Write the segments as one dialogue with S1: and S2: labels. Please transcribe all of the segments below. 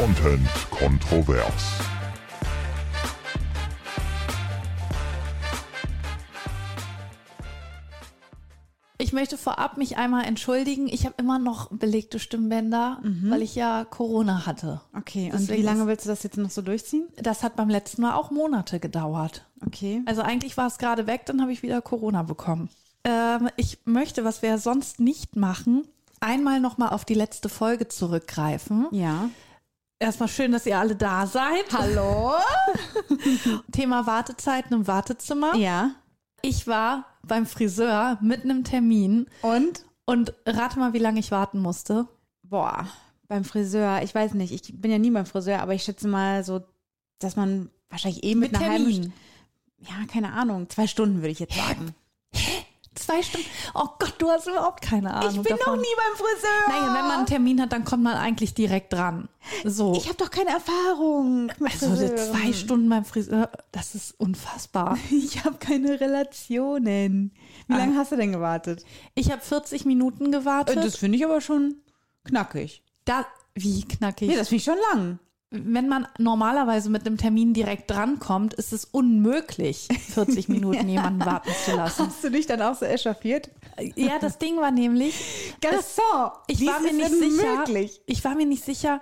S1: Content kontrovers.
S2: Ich möchte vorab mich einmal entschuldigen. Ich habe immer noch belegte Stimmbänder, weil ich ja Corona hatte.
S3: Okay, und
S2: Deswegen
S3: wie lange willst du das jetzt noch so durchziehen?
S2: Das hat beim letzten Mal auch Monate gedauert.
S3: Okay.
S2: Also eigentlich war es gerade weg, dann habe ich wieder Corona bekommen. Ähm, ich möchte, was wir sonst nicht machen, einmal nochmal auf die letzte Folge zurückgreifen.
S3: Ja.
S2: Erstmal schön, dass ihr alle da seid.
S3: Hallo?
S2: Thema Wartezeiten im Wartezimmer.
S3: Ja.
S2: Ich war beim Friseur mit einem Termin
S3: Und?
S2: und rate mal, wie lange ich warten musste.
S3: Boah, beim Friseur, ich weiß nicht, ich bin ja nie beim Friseur, aber ich schätze mal so, dass man wahrscheinlich eh mit,
S2: Mit
S3: einer halben
S2: Termin.
S3: St- Ja, keine Ahnung, zwei Stunden würde ich jetzt sagen.
S2: Zwei Stunden. Oh Gott, du hast überhaupt keine Ahnung.
S3: Ich bin
S2: davon.
S3: noch nie beim Friseur.
S2: Naja, wenn man einen Termin hat, dann kommt man eigentlich direkt dran. So.
S3: Ich habe doch keine Erfahrung
S2: also zwei Stunden beim Friseur, das ist unfassbar.
S3: Ich habe keine Relationen. Wie lange hast du denn gewartet?
S2: Ich habe 40 Minuten gewartet.
S3: Äh, Das finde ich aber schon knackig.
S2: da, wie knackig.
S3: Nee, das finde ich schon lang.
S2: Wenn man normalerweise mit einem Termin direkt drankommt, ist es unmöglich, 40 Minuten jemanden warten zu lassen.
S3: Hast du dich dann auch so echauffiert?
S2: Ja, das Ding war nämlich,
S3: Garçon,
S2: ich war mir nicht
S3: denn
S2: sicher, ich war mir nicht sicher,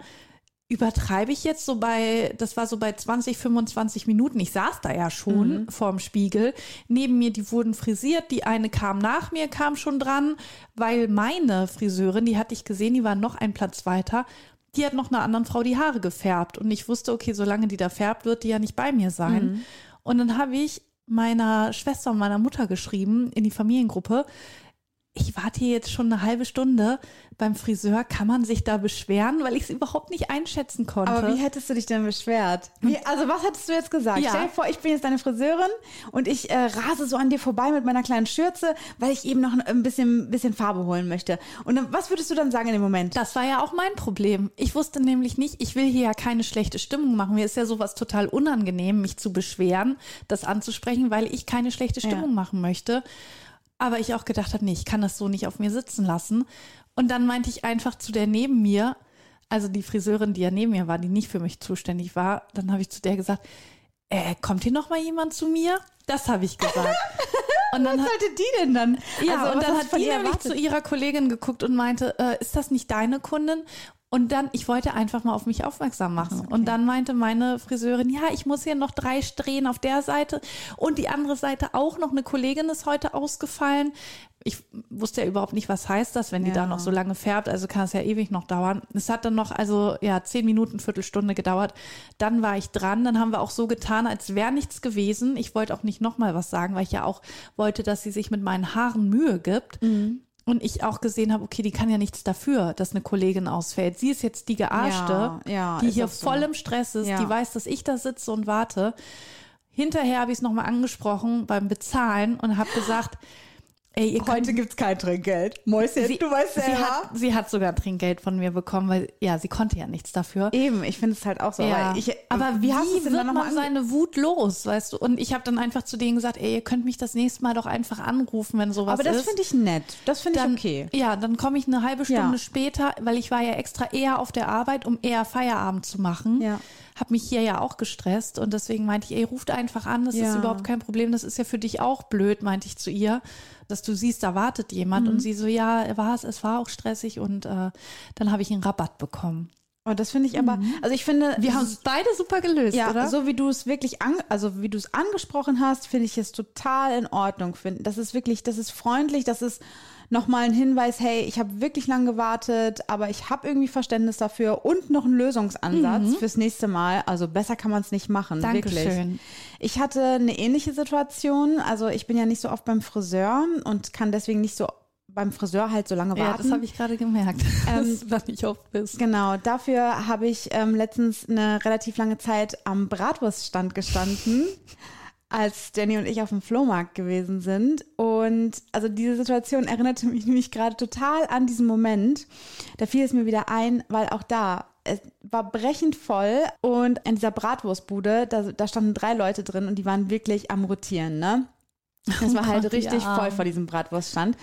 S2: übertreibe ich jetzt so bei, das war so bei 20, 25 Minuten. Ich saß da ja schon
S3: Mhm.
S2: vorm Spiegel. Neben mir, die wurden frisiert. Die eine kam nach mir, kam schon dran, weil meine Friseurin, die hatte ich gesehen, die war noch ein Platz weiter. Die hat noch einer anderen Frau die Haare gefärbt. Und ich wusste, okay, solange die da färbt, wird die ja nicht bei mir sein.
S3: Mhm.
S2: Und dann habe ich meiner Schwester und meiner Mutter geschrieben in die Familiengruppe, ich warte hier jetzt schon eine halbe Stunde beim Friseur. Kann man sich da beschweren, weil ich es überhaupt nicht einschätzen konnte?
S3: Aber wie hättest du dich denn beschwert? Wie, also was hättest du jetzt gesagt?
S2: Ja.
S3: Stell dir vor, ich bin jetzt deine Friseurin und ich äh, rase so an dir vorbei mit meiner kleinen Schürze, weil ich eben noch ein bisschen, bisschen Farbe holen möchte. Und dann, was würdest du dann sagen in dem Moment?
S2: das war ja auch mein Problem. Ich wusste nämlich nicht, ich will hier ja keine schlechte Stimmung machen. Mir ist ja sowas total unangenehm, mich zu beschweren, das anzusprechen, weil ich keine schlechte Stimmung
S3: Ja.
S2: machen möchte. Aber ich auch gedacht habe, nee, ich kann das so nicht auf mir sitzen lassen. Und dann meinte ich einfach zu der neben mir, also die Friseurin, die ja neben mir war, die nicht für mich zuständig war, dann habe ich zu der gesagt, äh, kommt hier noch mal jemand zu mir? Das habe ich gesagt. Und dann
S3: was
S2: hat,
S3: sollte die denn dann?
S2: ja,
S3: Also,
S2: und dann hat die nämlich zu ihrer Kollegin geguckt und meinte, äh, ist das nicht deine Kundin? Und dann, ich wollte einfach mal auf mich aufmerksam machen. Und dann meinte meine Friseurin, ja, ich muss hier noch drei drehen auf der Seite und die andere Seite auch noch. Eine Kollegin ist heute ausgefallen. Ich wusste ja überhaupt nicht, was heißt das, wenn die
S3: Ja.
S2: da noch so lange färbt. Also kann es ja ewig noch dauern. Es hat dann noch, also ja, zehn Minuten, Viertelstunde gedauert. Dann war ich dran. Dann haben wir auch so getan, als wäre nichts gewesen. Ich wollte auch nicht nochmal was sagen, weil ich ja auch wollte, dass sie sich mit meinen Haaren Mühe gibt.
S3: Mhm.
S2: Und ich auch gesehen habe, okay, die kann ja nichts dafür, dass eine Kollegin ausfällt. Sie ist jetzt die Gearschte,
S3: Ja, ja,
S2: die hier
S3: auch so.
S2: voll im Stress ist,
S3: Ja.
S2: die weiß, dass ich da sitze und warte. Hinterher habe ich es nochmal angesprochen beim Bezahlen und habe gesagt, ey, ihr
S3: Heute gibt's kein Trinkgeld. Mäuschen,
S2: Sie,
S3: du weißt
S2: sie,
S3: selber.
S2: hat, sie hat sogar Trinkgeld von mir bekommen, weil ja, sie konnte ja nichts dafür.
S3: Eben, ich finde es halt auch so.
S2: Ja.
S3: Aber, ich,
S2: aber wie,
S3: es denn
S2: wird man seine Wut los, weißt du? Und ich habe dann einfach zu denen gesagt, ey, ihr könnt mich das nächste Mal doch einfach anrufen, wenn sowas
S3: Aber das
S2: ist.
S3: finde ich nett. Das finde ich okay.
S2: Ja, dann komme ich eine halbe Stunde
S3: Ja.
S2: später, weil ich war ja extra eher auf der Arbeit, um eher Feierabend zu machen.
S3: Ja.
S2: Hab mich hier ja auch gestresst und deswegen meinte ich, ey, ruft einfach an, das ist
S3: Ja.
S2: überhaupt kein Problem, das ist ja für dich auch blöd, meinte ich zu ihr, dass du siehst, da wartet jemand
S3: Mhm.
S2: und sie so, ja, war es, es war auch stressig und äh, dann habe ich einen Rabatt bekommen.
S3: Und das finde ich aber, also ich finde,
S2: Wir haben es beide super gelöst,
S3: ja,
S2: oder?
S3: so wie du es wirklich, an, also wie du es angesprochen hast, finde ich es total in Ordnung. Find, das ist wirklich, das ist freundlich, das ist nochmal ein Hinweis, hey, ich habe wirklich lang gewartet, aber ich habe irgendwie Verständnis dafür und noch einen Lösungsansatz fürs nächste Mal. Also besser kann man es nicht machen, wirklich.
S2: Dankeschön.
S3: Ich hatte eine ähnliche Situation. Also ich bin ja nicht so oft beim Friseur und kann deswegen nicht so beim Friseur halt so lange
S2: ja,
S3: warten.
S2: das habe ich gerade gemerkt, dass du nicht oft bist.
S3: Genau, dafür habe ich ähm, letztens eine relativ lange Zeit am Bratwurststand gestanden, als Jenny und ich auf dem Flohmarkt gewesen sind. Und also diese Situation erinnerte mich nämlich gerade total an diesen Moment. Da fiel es mir wieder ein, weil auch da, es war brechend voll und in dieser Bratwurstbude, da, da standen drei Leute drin und die waren wirklich am Rotieren, ne? Das war halt
S2: Gott, die
S3: richtig voll vor diesem Bratwurststand.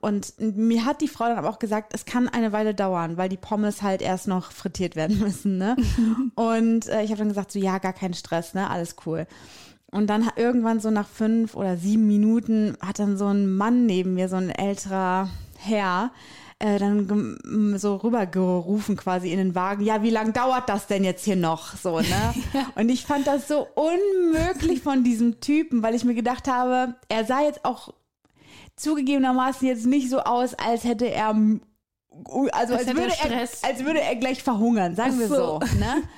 S3: Und mir hat die Frau dann aber auch gesagt, es kann eine Weile dauern, weil die Pommes halt erst noch frittiert werden müssen. Ne? und äh, ich habe dann gesagt, so ja, gar kein Stress, ne, alles cool. Und dann irgendwann so nach fünf oder sieben Minuten hat dann so ein Mann neben mir, so ein älterer Herr, äh, dann so rübergerufen quasi in den Wagen, ja, wie lange dauert das denn jetzt hier noch? So, ne? Und ich fand das so unmöglich von diesem Typen, weil ich mir gedacht habe, er sah jetzt auch zugegebenermaßen jetzt nicht so aus, als hätte er also als,
S2: Als
S3: würde er, als würde er gleich verhungern, sagen wir
S2: so.
S3: so. Ne?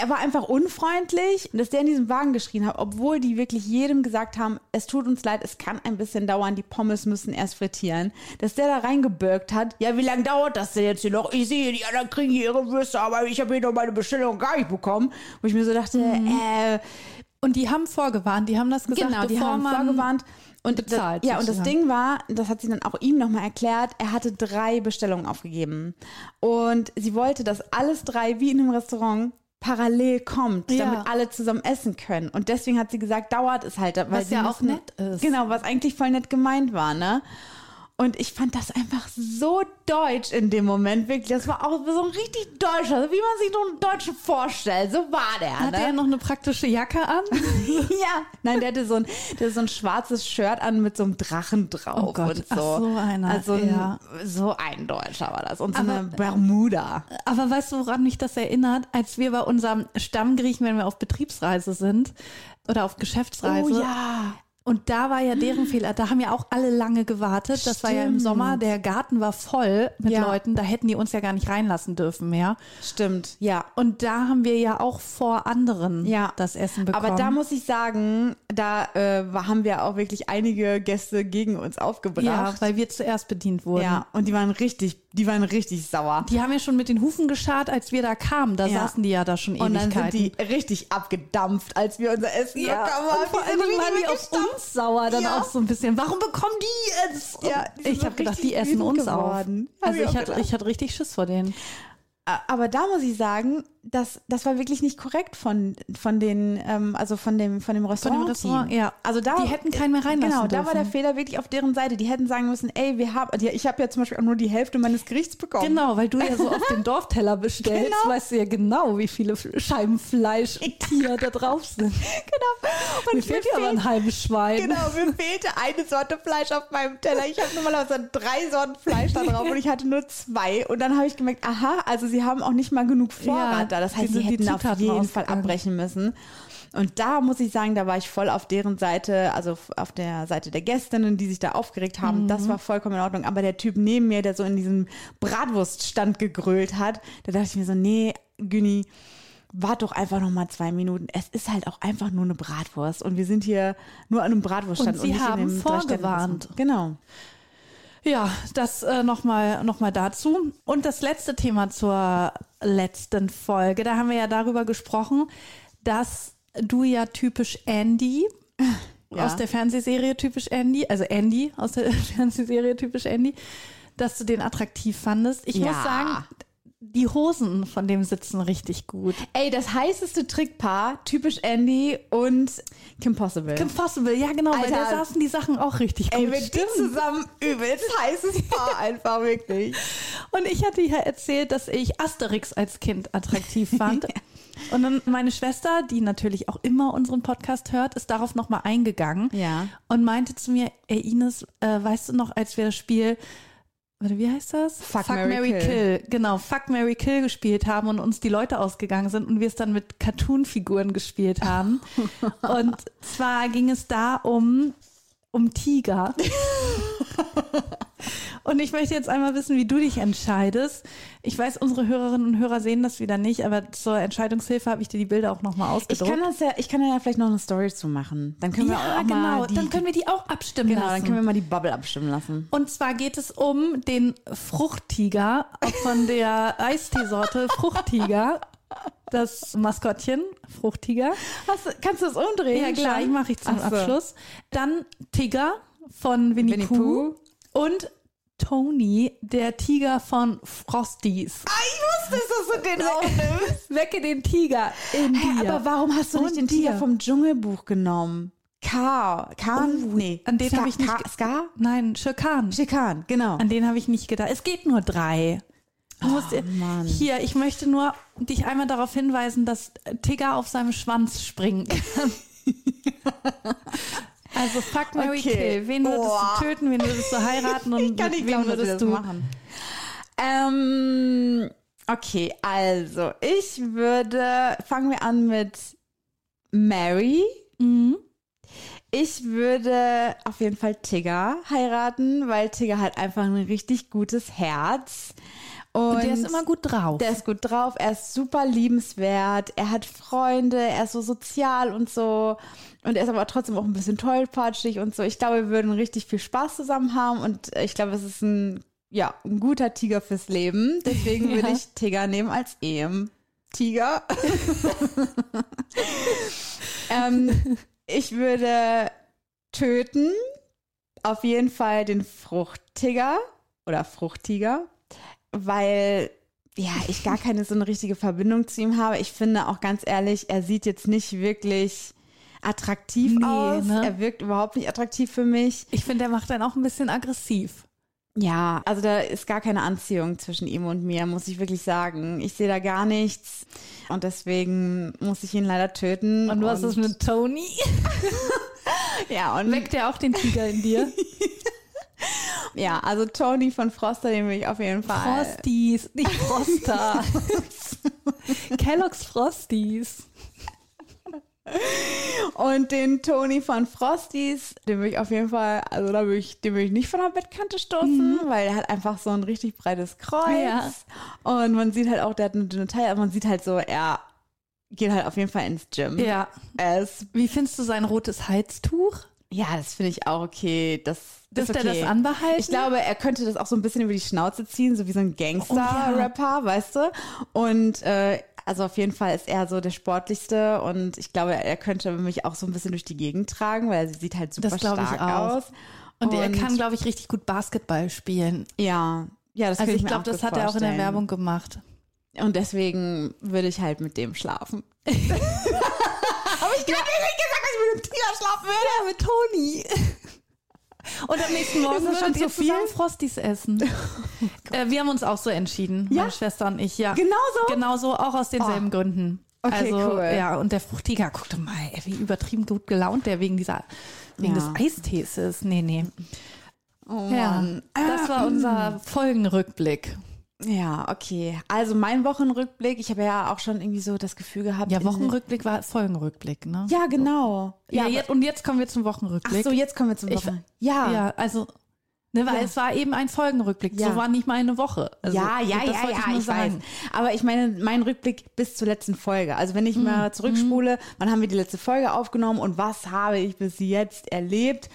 S3: Er war einfach unfreundlich, dass der in diesem Wagen geschrien hat, obwohl die wirklich jedem gesagt haben, es tut uns leid, es kann ein bisschen dauern, die Pommes müssen erst frittieren. Dass der da reingebürgt hat, ja, wie lange dauert das denn jetzt hier noch? Ich sehe, die anderen kriegen hier ihre Würste, aber ich habe hier noch meine Bestellung gar nicht bekommen. Wo ich mir so dachte, äh,
S2: Und die haben vorgewarnt, die haben das gesagt,
S3: Genau, die haben vorgewarnt. Und
S2: bezahlt,
S3: das, ja, und das. Ding war, das hat sie dann auch ihm nochmal erklärt, er hatte drei Bestellungen aufgegeben. Und sie wollte, dass alles drei, wie in einem Restaurant, parallel kommt,
S2: Ja.
S3: damit alle zusammen essen können. Und deswegen hat sie gesagt, dauert es halt. Weil
S2: Was
S3: sie
S2: ja auch nett ist.
S3: Genau, was eigentlich voll nett gemeint war, ne? Und ich fand das einfach so deutsch in dem Moment, wirklich. Das war auch so ein richtig deutscher, wie man sich so einen Deutschen vorstellt. So war der,
S2: Hat
S3: ne?
S2: er noch eine praktische Jacke an?
S3: Ja, nein, der hatte so ein, der hatte so ein schwarzes Shirt an mit so einem Drachen drauf
S2: Oh Gott,
S3: und so.
S2: ach, so einer,
S3: Also ein,
S2: ja.
S3: so ein Deutscher war das und so
S2: Aber-
S3: eine Bermuda.
S2: Aber weißt du, woran mich das erinnert? Als wir bei unserem Stammgriechen, wenn wir auf Betriebsreise sind oder auf Geschäftsreise.
S3: Oh ja.
S2: Und da war ja deren Fehler. Da haben ja auch alle lange gewartet. Das war ja im
S3: Stimmt.
S2: Sommer. Der Garten war voll mit
S3: Ja.
S2: Leuten. Da hätten die uns ja gar nicht reinlassen dürfen mehr.
S3: Stimmt, ja.
S2: Und da haben wir ja auch vor anderen
S3: Ja.
S2: das Essen bekommen.
S3: Aber da muss ich sagen, da äh, haben wir auch wirklich einige Gäste gegen uns aufgebracht.
S2: ja, weil wir zuerst bedient wurden.
S3: ja, und die waren richtig, die waren richtig sauer.
S2: Die haben ja schon mit den Hufen geschart, als wir da kamen. Da
S3: Ja.
S2: saßen die ja da schon
S3: Und dann
S2: Ewigkeiten.
S3: sind die richtig abgedampft, als wir unser Essen
S2: ja,
S3: bekommen
S2: und
S3: haben.
S2: vor
S3: Die
S2: allem waren die auf. Uns sauer dann
S3: Ja.
S2: auch so ein bisschen. Warum bekommen die es?
S3: Ja, die
S2: ich habe gedacht, die essen uns
S3: geworden.
S2: auf. Also
S3: ich
S2: ich hatte, ich hatte richtig Schiss vor denen.
S3: Aber da muss ich sagen, das, das war wirklich nicht korrekt von, von den, ähm, also von dem, von dem Restaurant.
S2: Restaurant, ja.
S3: Also da,
S2: Die hätten keinen mehr reinlassen
S3: Genau, da war der
S2: dürfen.
S3: Fehler wirklich auf deren Seite. Die hätten sagen müssen, ey, wir haben, ich habe ja zum Beispiel auch nur die Hälfte meines Gerichts bekommen.
S2: Genau, weil du ja so auf den Dorfteller bestellst,
S3: Genau.
S2: weißt du ja genau, wie viele Scheiben Fleisch und Tiere da drauf sind.
S3: Genau. Und
S2: Mir fehlt ja aber ein halbes Schwein.
S3: Genau, mir fehlte eine Sorte Fleisch auf meinem Teller. Ich habe normalerweise drei Sorten Fleisch da drauf und ich hatte nur zwei. Und dann habe ich gemerkt, aha, also sie haben auch nicht mal genug Vorrat
S2: Ja,
S3: da. Das heißt, sie hätten auf jeden Fall abbrechen müssen. Und da muss ich sagen, da war ich voll auf deren Seite, also auf der Seite der Gästinnen, die sich da aufgeregt haben.
S2: Mhm.
S3: Das war vollkommen in Ordnung. Aber der Typ neben mir, der so in diesem Bratwurststand gegrölt hat, da dachte ich mir so, nee, Güni, wart doch einfach noch mal zwei Minuten. Es ist halt auch einfach nur eine Bratwurst und wir sind hier nur an einem Bratwurststand
S2: Und sie
S3: nicht
S2: haben
S3: in dem
S2: vorgewarnt.
S3: Genau.
S2: Ja, das äh, nochmal noch mal dazu. Und das letzte Thema zur letzten Folge. Da haben wir ja darüber gesprochen, dass du ja typisch Andy
S3: Ja.
S2: aus der Fernsehserie typisch Andy, also Andy aus der Fernsehserie typisch Andy, dass du den attraktiv fandest. Ich
S3: Ja.
S2: muss sagen, die Hosen von dem sitzen richtig gut.
S3: Ey, das heißeste Trickpaar, typisch Andy und Kim Possible.
S2: Kim Possible, ja genau, weil
S3: Alter.
S2: da saßen die Sachen auch richtig gut.
S3: Ey, mit die zusammen übelst heißes Paar einfach wirklich.
S2: Und ich hatte ja erzählt, dass ich Asterix als Kind attraktiv fand. Und dann meine Schwester, die natürlich auch immer unseren Podcast hört, ist darauf nochmal eingegangen
S3: Ja.
S2: und meinte zu mir, ey Ines, äh, weißt du noch, als wir das Spiel, warte, wie heißt das?
S3: Fuck, Marry,
S2: Kill. Genau, Fuck, Mary Kill gespielt haben und uns die Leute ausgegangen sind und wir es dann mit Cartoon-Figuren gespielt haben. und zwar ging es da um, um Tiger. Und ich möchte jetzt einmal wissen, wie du dich entscheidest. Ich weiß, unsere Hörerinnen und Hörer sehen das wieder nicht, aber zur Entscheidungshilfe habe ich dir die Bilder auch nochmal
S3: Ich
S2: ausgedruckt.
S3: kann das ja, ich kann ja vielleicht noch eine Story zu machen. Dann können wir
S2: ja,
S3: auch
S2: genau.
S3: mal die,
S2: dann können wir die auch abstimmen
S3: genau,
S2: lassen.
S3: dann können wir mal die Bubble abstimmen lassen.
S2: und zwar geht es um den Fruchttiger von der Eisteesorte Fruchttiger. Das Maskottchen, Fruchttiger.
S3: Hast, kannst du das umdrehen?
S2: Ja, klar, ich mache ich zum
S3: Ach so.
S2: Abschluss. Dann Tigger von Winnie,
S3: Winnie
S2: Pooh.
S3: Pooh.
S2: Und Tony, der Tiger von Frosties.
S3: Ah, ich wusste, dass du den aufnimmst.
S2: Wecke den Tiger in
S3: Hä,
S2: dir.
S3: aber warum hast du nicht
S2: Und
S3: den Tiger
S2: dir.
S3: vom Dschungelbuch genommen? Ka, Kahn, nee.
S2: an den habe ich nicht
S3: Ska?
S2: Nein, Schirkan.
S3: Schikan, genau.
S2: An den habe ich nicht gedacht. Es geht nur drei. Du musst,
S3: Oh,
S2: hier, ich möchte nur dich einmal darauf hinweisen, dass Tigger auf seinem Schwanz springen kann. also fuck, Mary
S3: Okay.
S2: Kill. Wen würdest
S3: Boah.
S2: du töten, wen würdest du heiraten und
S3: Ich kann nicht
S2: wem
S3: glauben,
S2: würdest
S3: das
S2: du
S3: machen. Ähm, okay, also ich würde, fangen wir an mit Mary.
S2: Mhm.
S3: Ich würde auf jeden Fall Tigger heiraten, weil Tigger hat einfach ein richtig gutes Herz. Und,
S2: Und der ist immer gut drauf.
S3: der ist gut drauf, er ist super liebenswert, er hat Freunde, er ist so sozial und so. Und er ist aber trotzdem auch ein bisschen tollpatschig und so. Ich glaube, wir würden richtig viel Spaß zusammen haben und ich glaube, es ist ein, ja, ein guter Tiger fürs Leben. Deswegen würde
S2: Ja.
S3: ich Tiger nehmen als Ehem-Tiger. ähm, ich würde töten auf jeden Fall den Fruchttiger oder Fruchttiger, weil ja, ich gar keine so eine richtige Verbindung zu ihm habe. Ich finde auch ganz ehrlich, er sieht jetzt nicht wirklich attraktiv
S2: Nee,
S3: aus.
S2: ne?
S3: Er wirkt überhaupt nicht attraktiv für mich.
S2: ich finde, der macht dann auch ein bisschen aggressiv.
S3: Ja, also da ist gar keine Anziehung zwischen ihm und mir, muss ich wirklich sagen. Ich sehe da gar nichts und deswegen muss ich ihn leider töten.
S2: Und du hast es mit Tony.
S3: ja und
S2: Weckt der auch den Tiger in dir?
S3: ja, also Tony von Froster, den will ich auf jeden Fall.
S2: Frosties, nicht Froster. Kellogg's Frosties.
S3: Und den Tony von Frosties, den will ich auf jeden Fall, also da will ich, den will ich nicht von der Bettkante stoßen, weil er hat einfach so ein richtig breites Kreuz.
S2: Ja.
S3: Und man sieht halt auch, der hat eine dünne Taille, aber man sieht halt so, er geht halt auf jeden Fall ins Gym.
S2: Ja.
S3: Ist,
S2: Wie findest du sein rotes Halstuch?
S3: Ja, das finde ich auch okay. Das,
S2: Dürfte
S3: okay.
S2: er das anbehalten?
S3: Ich glaube, er könnte das auch so ein bisschen über die Schnauze ziehen, so wie so ein Gangster-Rapper, weißt du? Und äh, also auf jeden Fall ist er so der sportlichste und ich glaube, er könnte mich auch so ein bisschen durch die Gegend tragen, weil er sieht halt super
S2: Das glaube ich
S3: stark
S2: auch.
S3: aus.
S2: Und, er kann, glaube ich, richtig gut Basketball spielen.
S3: ja, ja, das
S2: Also ich
S3: mir
S2: glaube, das hat er auch in der. Werbung gemacht.
S3: Und deswegen würde ich halt mit dem schlafen. Aber ich habe nicht gesagt, ich mit dem Tiger schlafen würde.
S2: Ja, mit Toni. Und am nächsten Morgen
S3: Ist schon zu viel?
S2: Frosties essen. äh, wir haben uns auch so entschieden,
S3: Ja?
S2: meine Schwester und ich. Ja,
S3: Genau so?
S2: Genau so, auch aus denselben
S3: Oh.
S2: Gründen.
S3: Okay,
S2: also,
S3: cool.
S2: Ja, und der Fruchtiger, guck doch mal, ey, wie übertrieben gut gelaunt der wegen dieser, wegen
S3: Ja.
S2: des Eistees ist. Nee, nee.
S3: Oh
S2: Ja,
S3: Mann.
S2: das war unser Folgenrückblick.
S3: Ja, okay. Also mein Wochenrückblick, ich habe ja auch schon irgendwie so das Gefühl gehabt.
S2: Ja, Wochenrückblick war Folgenrückblick, ne?
S3: Ja, genau.
S2: Ja,
S3: aber-
S2: jetzt, und jetzt kommen wir zum
S3: Ach
S2: Wochenrückblick.
S3: so, jetzt kommen wir zum
S2: Ich-
S3: Wochen. Ja.
S2: Ja, also, ne, weil
S3: Ja.
S2: es war eben ein Folgenrückblick.
S3: Ja.
S2: So war nicht mal eine Woche. Also,
S3: ja, ja,
S2: das
S3: ja, ja,
S2: ich nur
S3: ich weiß. Aber ich meine, mein Rückblick bis zur letzten Folge. Also wenn ich
S2: Mhm.
S3: mal zurückspule, wann haben wir die letzte Folge aufgenommen und was habe ich bis jetzt erlebt?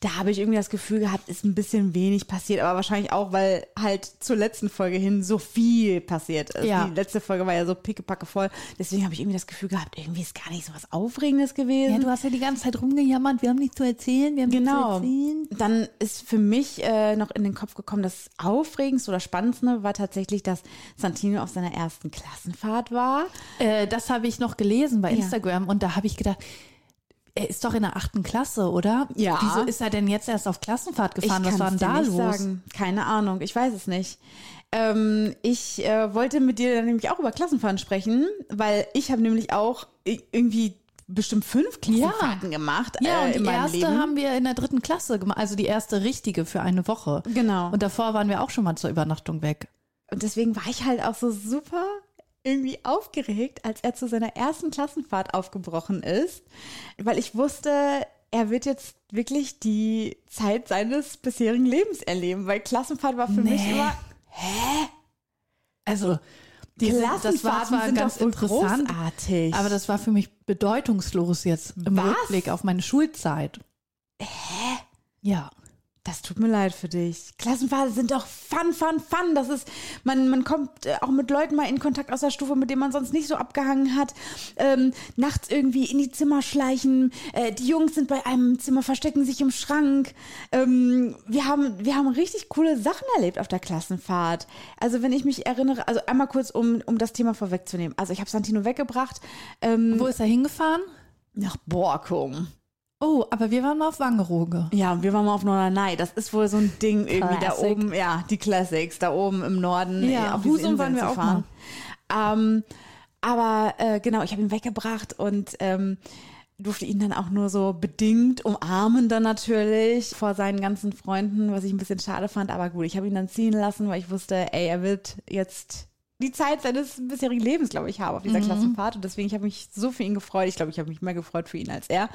S3: Da habe ich irgendwie das Gefühl gehabt, ist ein bisschen wenig passiert, aber wahrscheinlich auch, weil halt zur letzten Folge hin so viel passiert ist.
S2: Ja.
S3: Die letzte Folge war ja so pickepacke voll. Deswegen habe ich irgendwie das Gefühl gehabt, irgendwie ist gar nicht so was Aufregendes gewesen.
S2: Ja, du hast ja die ganze Zeit rumgejammert, wir haben nichts zu erzählen, wir haben
S3: Genau.
S2: nichts zu erzählen.
S3: Dann ist für mich äh, noch in den Kopf gekommen, das Aufregendste oder Spannendste war tatsächlich, dass Santino auf seiner ersten Klassenfahrt war.
S2: Äh, das habe ich noch gelesen bei
S3: Ja.
S2: Instagram und da habe ich gedacht, er ist doch in der achten Klasse, oder?
S3: Ja.
S2: Wieso ist er denn jetzt erst auf Klassenfahrt gefahren? Was
S3: kann's
S2: war denn da
S3: nicht
S2: los?
S3: Sagen. Keine Ahnung, ich weiß es nicht. Ähm, ich äh, wollte mit dir dann nämlich auch über Klassenfahrten sprechen, weil ich habe nämlich auch irgendwie bestimmt fünf Klassenfahrten gemacht
S2: Ja,
S3: äh,
S2: und die erste
S3: Leben.
S2: haben wir in der dritten Klasse gemacht, also die erste richtige für eine Woche.
S3: Genau.
S2: Und davor waren wir auch schon mal zur Übernachtung weg.
S3: Und deswegen war ich halt auch so super irgendwie aufgeregt, als er zu seiner ersten Klassenfahrt aufgebrochen ist, weil ich wusste, er wird jetzt wirklich die Zeit seines bisherigen Lebens erleben, weil Klassenfahrt war für mich
S2: Nee.
S3: immer
S2: Also, diese, das war
S3: Klassenfahrten sind
S2: ganz interessant,
S3: großartig.
S2: aber das war für mich bedeutungslos jetzt im
S3: Was?
S2: Rückblick auf meine Schulzeit. Hä? Ja.
S3: Das tut mir leid für dich. Klassenfahrten sind doch fun, fun, fun. Das ist, man, man kommt äh, auch mit Leuten mal in Kontakt aus der Stufe, mit denen man sonst nicht so abgehangen hat. Ähm, nachts irgendwie in die Zimmer schleichen. Äh, die Jungs sind bei einem im Zimmer, verstecken sich im Schrank. Ähm, wir haben, wir haben richtig coole Sachen erlebt auf der Klassenfahrt. Also wenn ich mich erinnere, also einmal kurz, um, um das Thema vorwegzunehmen. Also ich habe Santino weggebracht. Ähm,
S2: Wo ist er hingefahren?
S3: nach Borkum.
S2: Oh, aber wir waren mal auf Wangerooge.
S3: Ja, und wir waren mal auf Norderney. Das ist wohl so ein Ding irgendwie da oben. Ja, die Classics, da oben im Norden.
S2: Ja,
S3: auf
S2: Husum waren wir auch
S3: fahren. Ähm, aber äh, genau, ich habe ihn weggebracht und ähm, durfte ihn dann auch nur so bedingt umarmen dann natürlich vor seinen ganzen Freunden, was ich ein bisschen schade fand. Aber gut, ich habe ihn dann ziehen lassen, weil ich wusste, ey, er wird jetzt die Zeit seines bisherigen Lebens, glaube ich, haben auf dieser Klassenfahrt. Und deswegen, ich habe mich so für ihn gefreut. Ich glaube, ich habe mich mehr gefreut für ihn als er.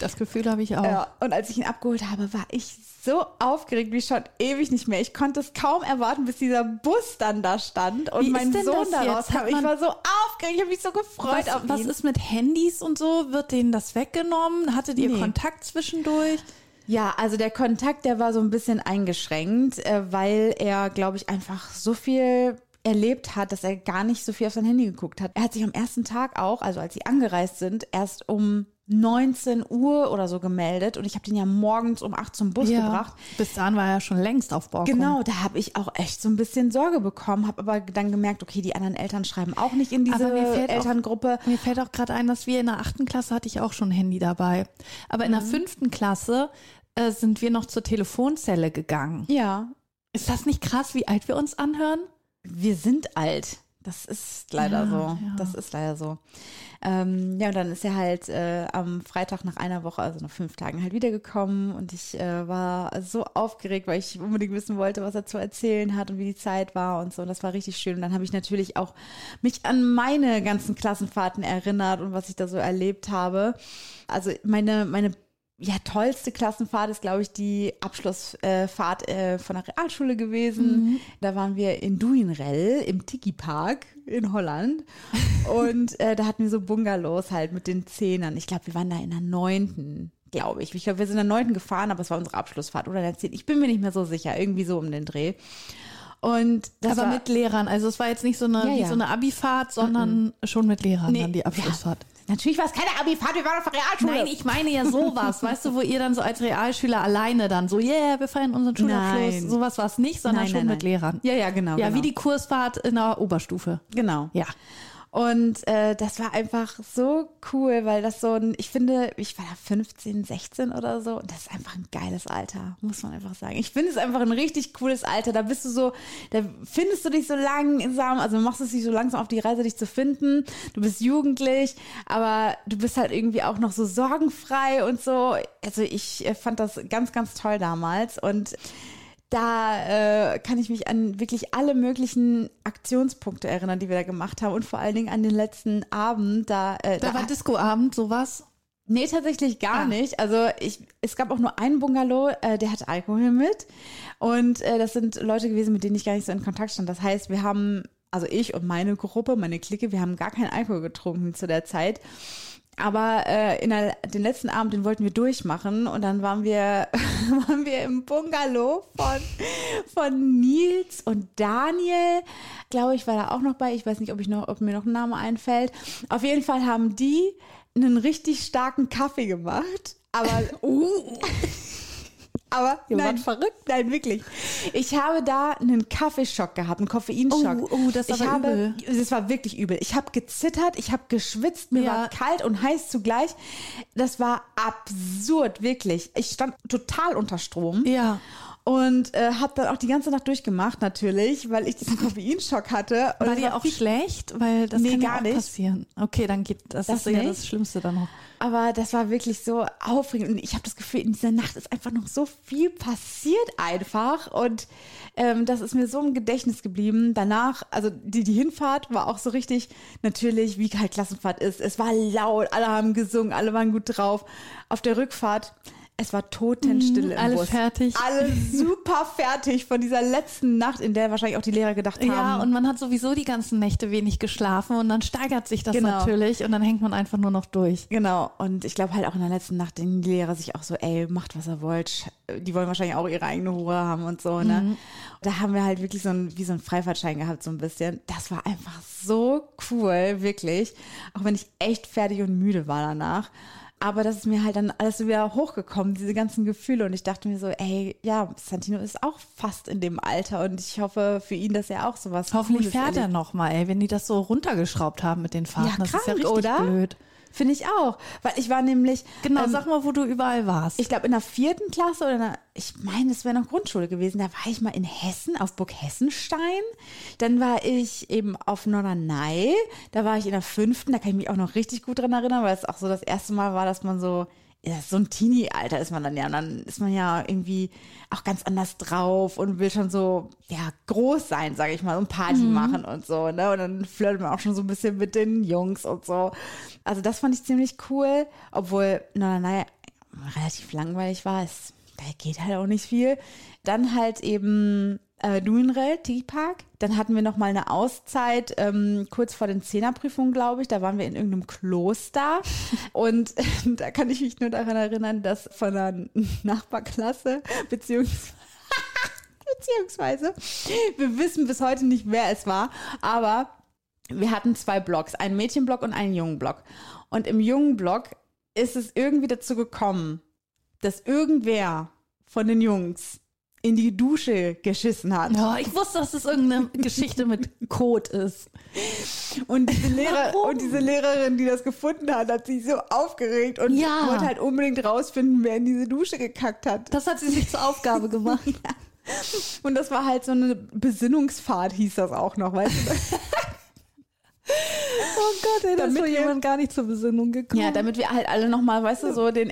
S2: Das Gefühl habe ich auch.
S3: Ja, und als ich ihn abgeholt habe, war ich so aufgeregt wie schon ewig nicht mehr. Ich konnte es kaum erwarten, bis dieser Bus dann da stand und
S2: Wie
S3: mein Sohn
S2: das
S3: da
S2: jetzt?
S3: rauskam. Ich war so aufgeregt, ich habe mich so gefreut
S2: Was,
S3: auf
S2: was
S3: ihn.
S2: ist mit Handys und so? Wird denen das weggenommen? Hattet ihr
S3: Nee.
S2: Kontakt zwischendurch?
S3: Ja, also der Kontakt, der war so ein bisschen eingeschränkt, äh, weil er, glaube ich, einfach so viel erlebt hat, dass er gar nicht so viel auf sein Handy geguckt hat. Er hat sich am ersten Tag auch, also als sie angereist sind, erst um 19 Uhr oder so gemeldet und ich habe den ja morgens um 8 zum Bus gebracht.
S2: Bis dahin war er schon längst auf Borkum.
S3: Genau, da habe ich auch echt so ein bisschen Sorge bekommen, habe aber dann gemerkt, okay, die anderen Eltern schreiben auch nicht in diese
S2: mir fällt auch-
S3: Elterngruppe.
S2: Mir fällt auch gerade ein, dass wir in der achten Klasse hatte ich auch schon ein Handy dabei. Aber in
S3: Mhm.
S2: der fünften Klasse äh, sind wir noch zur Telefonzelle gegangen.
S3: Ja,
S2: Ist das nicht krass, wie alt wir uns anhören?
S3: Wir sind alt. Das ist leider
S2: Ja,
S3: so.
S2: ja.
S3: Das ist leider so. Ähm, ja, und dann ist er halt äh, am Freitag nach einer Woche, also nach fünf Tagen, halt wiedergekommen und ich äh, war so aufgeregt, weil ich unbedingt wissen wollte, was er zu erzählen hat und wie die Zeit war und so. Und das war richtig schön. Und dann habe ich natürlich auch mich an meine ganzen Klassenfahrten erinnert und was ich da so erlebt habe. Also meine, meine ja, tollste Klassenfahrt ist, glaube ich, die Abschlussfahrt äh, von der Realschule gewesen. Da waren wir in Duinrell im Tiki Park in Holland. Und äh, da hatten wir so Bungalows halt mit den Zehnern. Ich glaube, wir waren da in der neunten, glaube ich. Ich glaube, wir sind in der neunten gefahren, aber es war unsere Abschlussfahrt oder in der zehnten. Ich bin mir nicht mehr so sicher. Irgendwie so um den Dreh. Und das
S2: Aber
S3: war,
S2: mit Lehrern. Also es war jetzt nicht so eine,
S3: Ja, ja.
S2: so eine Abifahrt, sondern schon mit Lehrern
S3: Nee,
S2: dann die Abschlussfahrt.
S3: Natürlich war es keine Abifahrt, wir waren auf der Realschule.
S2: Nein, ich meine ja sowas, weißt du, wo ihr dann so als Realschüler alleine dann so, yeah, wir feiern unseren Schulabschluss.
S3: Nein.
S2: Sowas war es nicht, sondern
S3: Nein,
S2: schon
S3: nein,
S2: mit. Lehrern.
S3: Ja, ja, genau.
S2: Ja,
S3: genau.
S2: wie die Kursfahrt in der Oberstufe.
S3: Genau.
S2: Ja.
S3: Und äh, das war einfach so cool, weil das so ein, ich finde, ich war da 15, 16 oder so. Und das ist einfach ein geiles Alter, muss man einfach sagen. Ich finde es einfach ein richtig cooles Alter. Da bist du so, da findest du dich so langsam, also machst es dich so langsam auf die Reise, dich zu finden. Du bist jugendlich, aber du bist halt irgendwie auch noch so sorgenfrei und so. Also ich äh, fand das ganz, ganz toll damals. Und da äh, kann ich mich an wirklich alle möglichen Aktionspunkte erinnern, die wir da gemacht haben und vor allen Dingen an den letzten Abend. Da, äh,
S2: Da war Discoabend, sowas.
S3: nee, tatsächlich gar
S2: Ah.
S3: nicht. Also ich, es gab auch nur einen Bungalow, äh, der hatte Alkohol mit und äh, das sind Leute gewesen, mit denen ich gar nicht so in Kontakt stand. Das heißt, wir haben, also ich und meine Gruppe, meine Clique, wir haben gar keinen Alkohol getrunken zu der Zeit. Aber äh, in der, den letzten Abend, den wollten wir durchmachen und dann waren wir, waren wir im Bungalow von, von Nils und Daniel. Glaube ich, war da auch noch bei. Ich weiß nicht, ob, ich noch, ob mir noch ein Name einfällt. Auf jeden Fall haben die einen richtig starken Kaffee gemacht. Aber, uh, aber
S2: Ihr
S3: nein,
S2: verrückt.
S3: Nein, wirklich. Ich habe da einen Kaffeeschock gehabt, einen Koffeinschock.
S2: Oh, oh, das ist
S3: ich habe,
S2: übel.
S3: Das war wirklich übel. Ich habe gezittert, ich habe geschwitzt, mir
S2: Ja.
S3: war kalt und heiß zugleich. Das war absurd, wirklich. Ich stand total unter Strom.
S2: Ja.
S3: Und äh, habe dann auch die ganze Nacht durchgemacht, natürlich, weil ich diesen Koffeinschock hatte. Und
S2: War dir auch schlecht? Weil das
S3: Nee,
S2: kann ja
S3: gar
S2: auch
S3: nicht.
S2: passieren. Okay, dann geht das,
S3: Das
S2: ist ja
S3: nicht?
S2: das Schlimmste dann noch.
S3: Aber das war wirklich so aufregend. Und ich habe das Gefühl, in dieser Nacht ist einfach noch so viel passiert einfach. Und ähm, das ist mir so im Gedächtnis geblieben. Danach, also die, die Hinfahrt war auch so richtig, natürlich, wie halt Klassenfahrt ist. Es war laut, alle haben gesungen, alle waren gut drauf. Auf der Rückfahrt, es war totenstille im
S2: alle
S3: Bus.
S2: fertig.
S3: Alle super fertig von dieser letzten Nacht, in der wahrscheinlich auch die Lehrer gedacht haben.
S2: Ja, und man hat sowieso die ganzen Nächte wenig geschlafen und dann steigert sich das
S3: Genau.
S2: natürlich und dann hängt man einfach nur noch durch.
S3: Genau, und ich glaube halt auch in der letzten Nacht denken die Lehrer sich auch so, ey, macht was ihr wollt. Die wollen wahrscheinlich auch ihre eigene Ruhe haben und so, ne?
S2: Mhm.
S3: Da haben wir halt wirklich so ein, wie so ein Freifahrtschein gehabt, so ein bisschen. Das war einfach so cool, wirklich. Auch wenn ich echt fertig und müde war danach. Aber das ist mir halt dann alles so wieder hochgekommen, diese ganzen Gefühle. Und ich dachte mir so, ey, ja, Santino ist auch fast in dem Alter und ich hoffe für ihn, dass er auch sowas
S2: Hoffentlich
S3: Cooles
S2: fährt er
S3: erlebt.
S2: noch mal, ey, wenn die das so runtergeschraubt haben mit den Fahrten.
S3: Ja,
S2: das ist ja
S3: krank,
S2: richtig
S3: oder?
S2: blöd.
S3: Finde ich auch. Weil ich war nämlich.
S2: Genau,
S3: ähm,
S2: sag mal, wo du überall warst.
S3: ich glaube, in der vierten Klasse oder in der, ich meine, es wäre noch Grundschule gewesen. Da war ich mal in Hessen, auf Burg Hessenstein. Dann war ich eben auf Norderney. Da war ich in der fünften. Da kann ich mich auch noch richtig gut dran erinnern, weil es auch so das erste Mal war, dass man so, ja, so ein Teenie-Alter ist man dann ja. Und dann ist man ja irgendwie auch ganz anders drauf und will schon so, ja, groß sein, sage ich mal, und Party machen und so. Ne? Und dann flirtet man auch schon so ein bisschen mit den Jungs und so. Also das fand ich ziemlich cool, obwohl Norderney relativ langweilig war. Es, da geht halt auch nicht viel. Dann halt eben äh, Duinrell, Tiki-Park. Dann hatten wir noch mal eine Auszeit, ähm, kurz vor den Zehnerprüfungen, glaube ich. Da waren wir in irgendeinem Kloster. Und da kann ich mich nur daran erinnern, dass von einer Nachbarklasse, beziehungsweise beziehungsweise wir wissen bis heute nicht, wer es war, aber wir hatten zwei Blocks, einen Mädchenblock und einen Jungenblock. Und im Jungenblock ist es irgendwie dazu gekommen, dass irgendwer von den Jungs in die Dusche geschissen hat.
S2: Oh, ich wusste, dass es irgendeine Geschichte mit Code ist.
S3: Und diese, Lehrer, und diese Lehrerin, die das gefunden hat, hat sich so aufgeregt und
S2: Ja.
S3: wollte halt unbedingt rausfinden, wer in diese Dusche gekackt hat.
S2: Das hat sie sich zur Aufgabe gemacht.
S3: Und das war halt so eine Besinnungsfahrt, hieß das auch noch, weißt du?
S2: Oh Gott, ey, da ist
S3: Damit
S2: so
S3: wir-
S2: jemand gar nicht zur Besinnung gekommen.
S3: Ja, damit wir halt alle nochmal, weißt du, so den,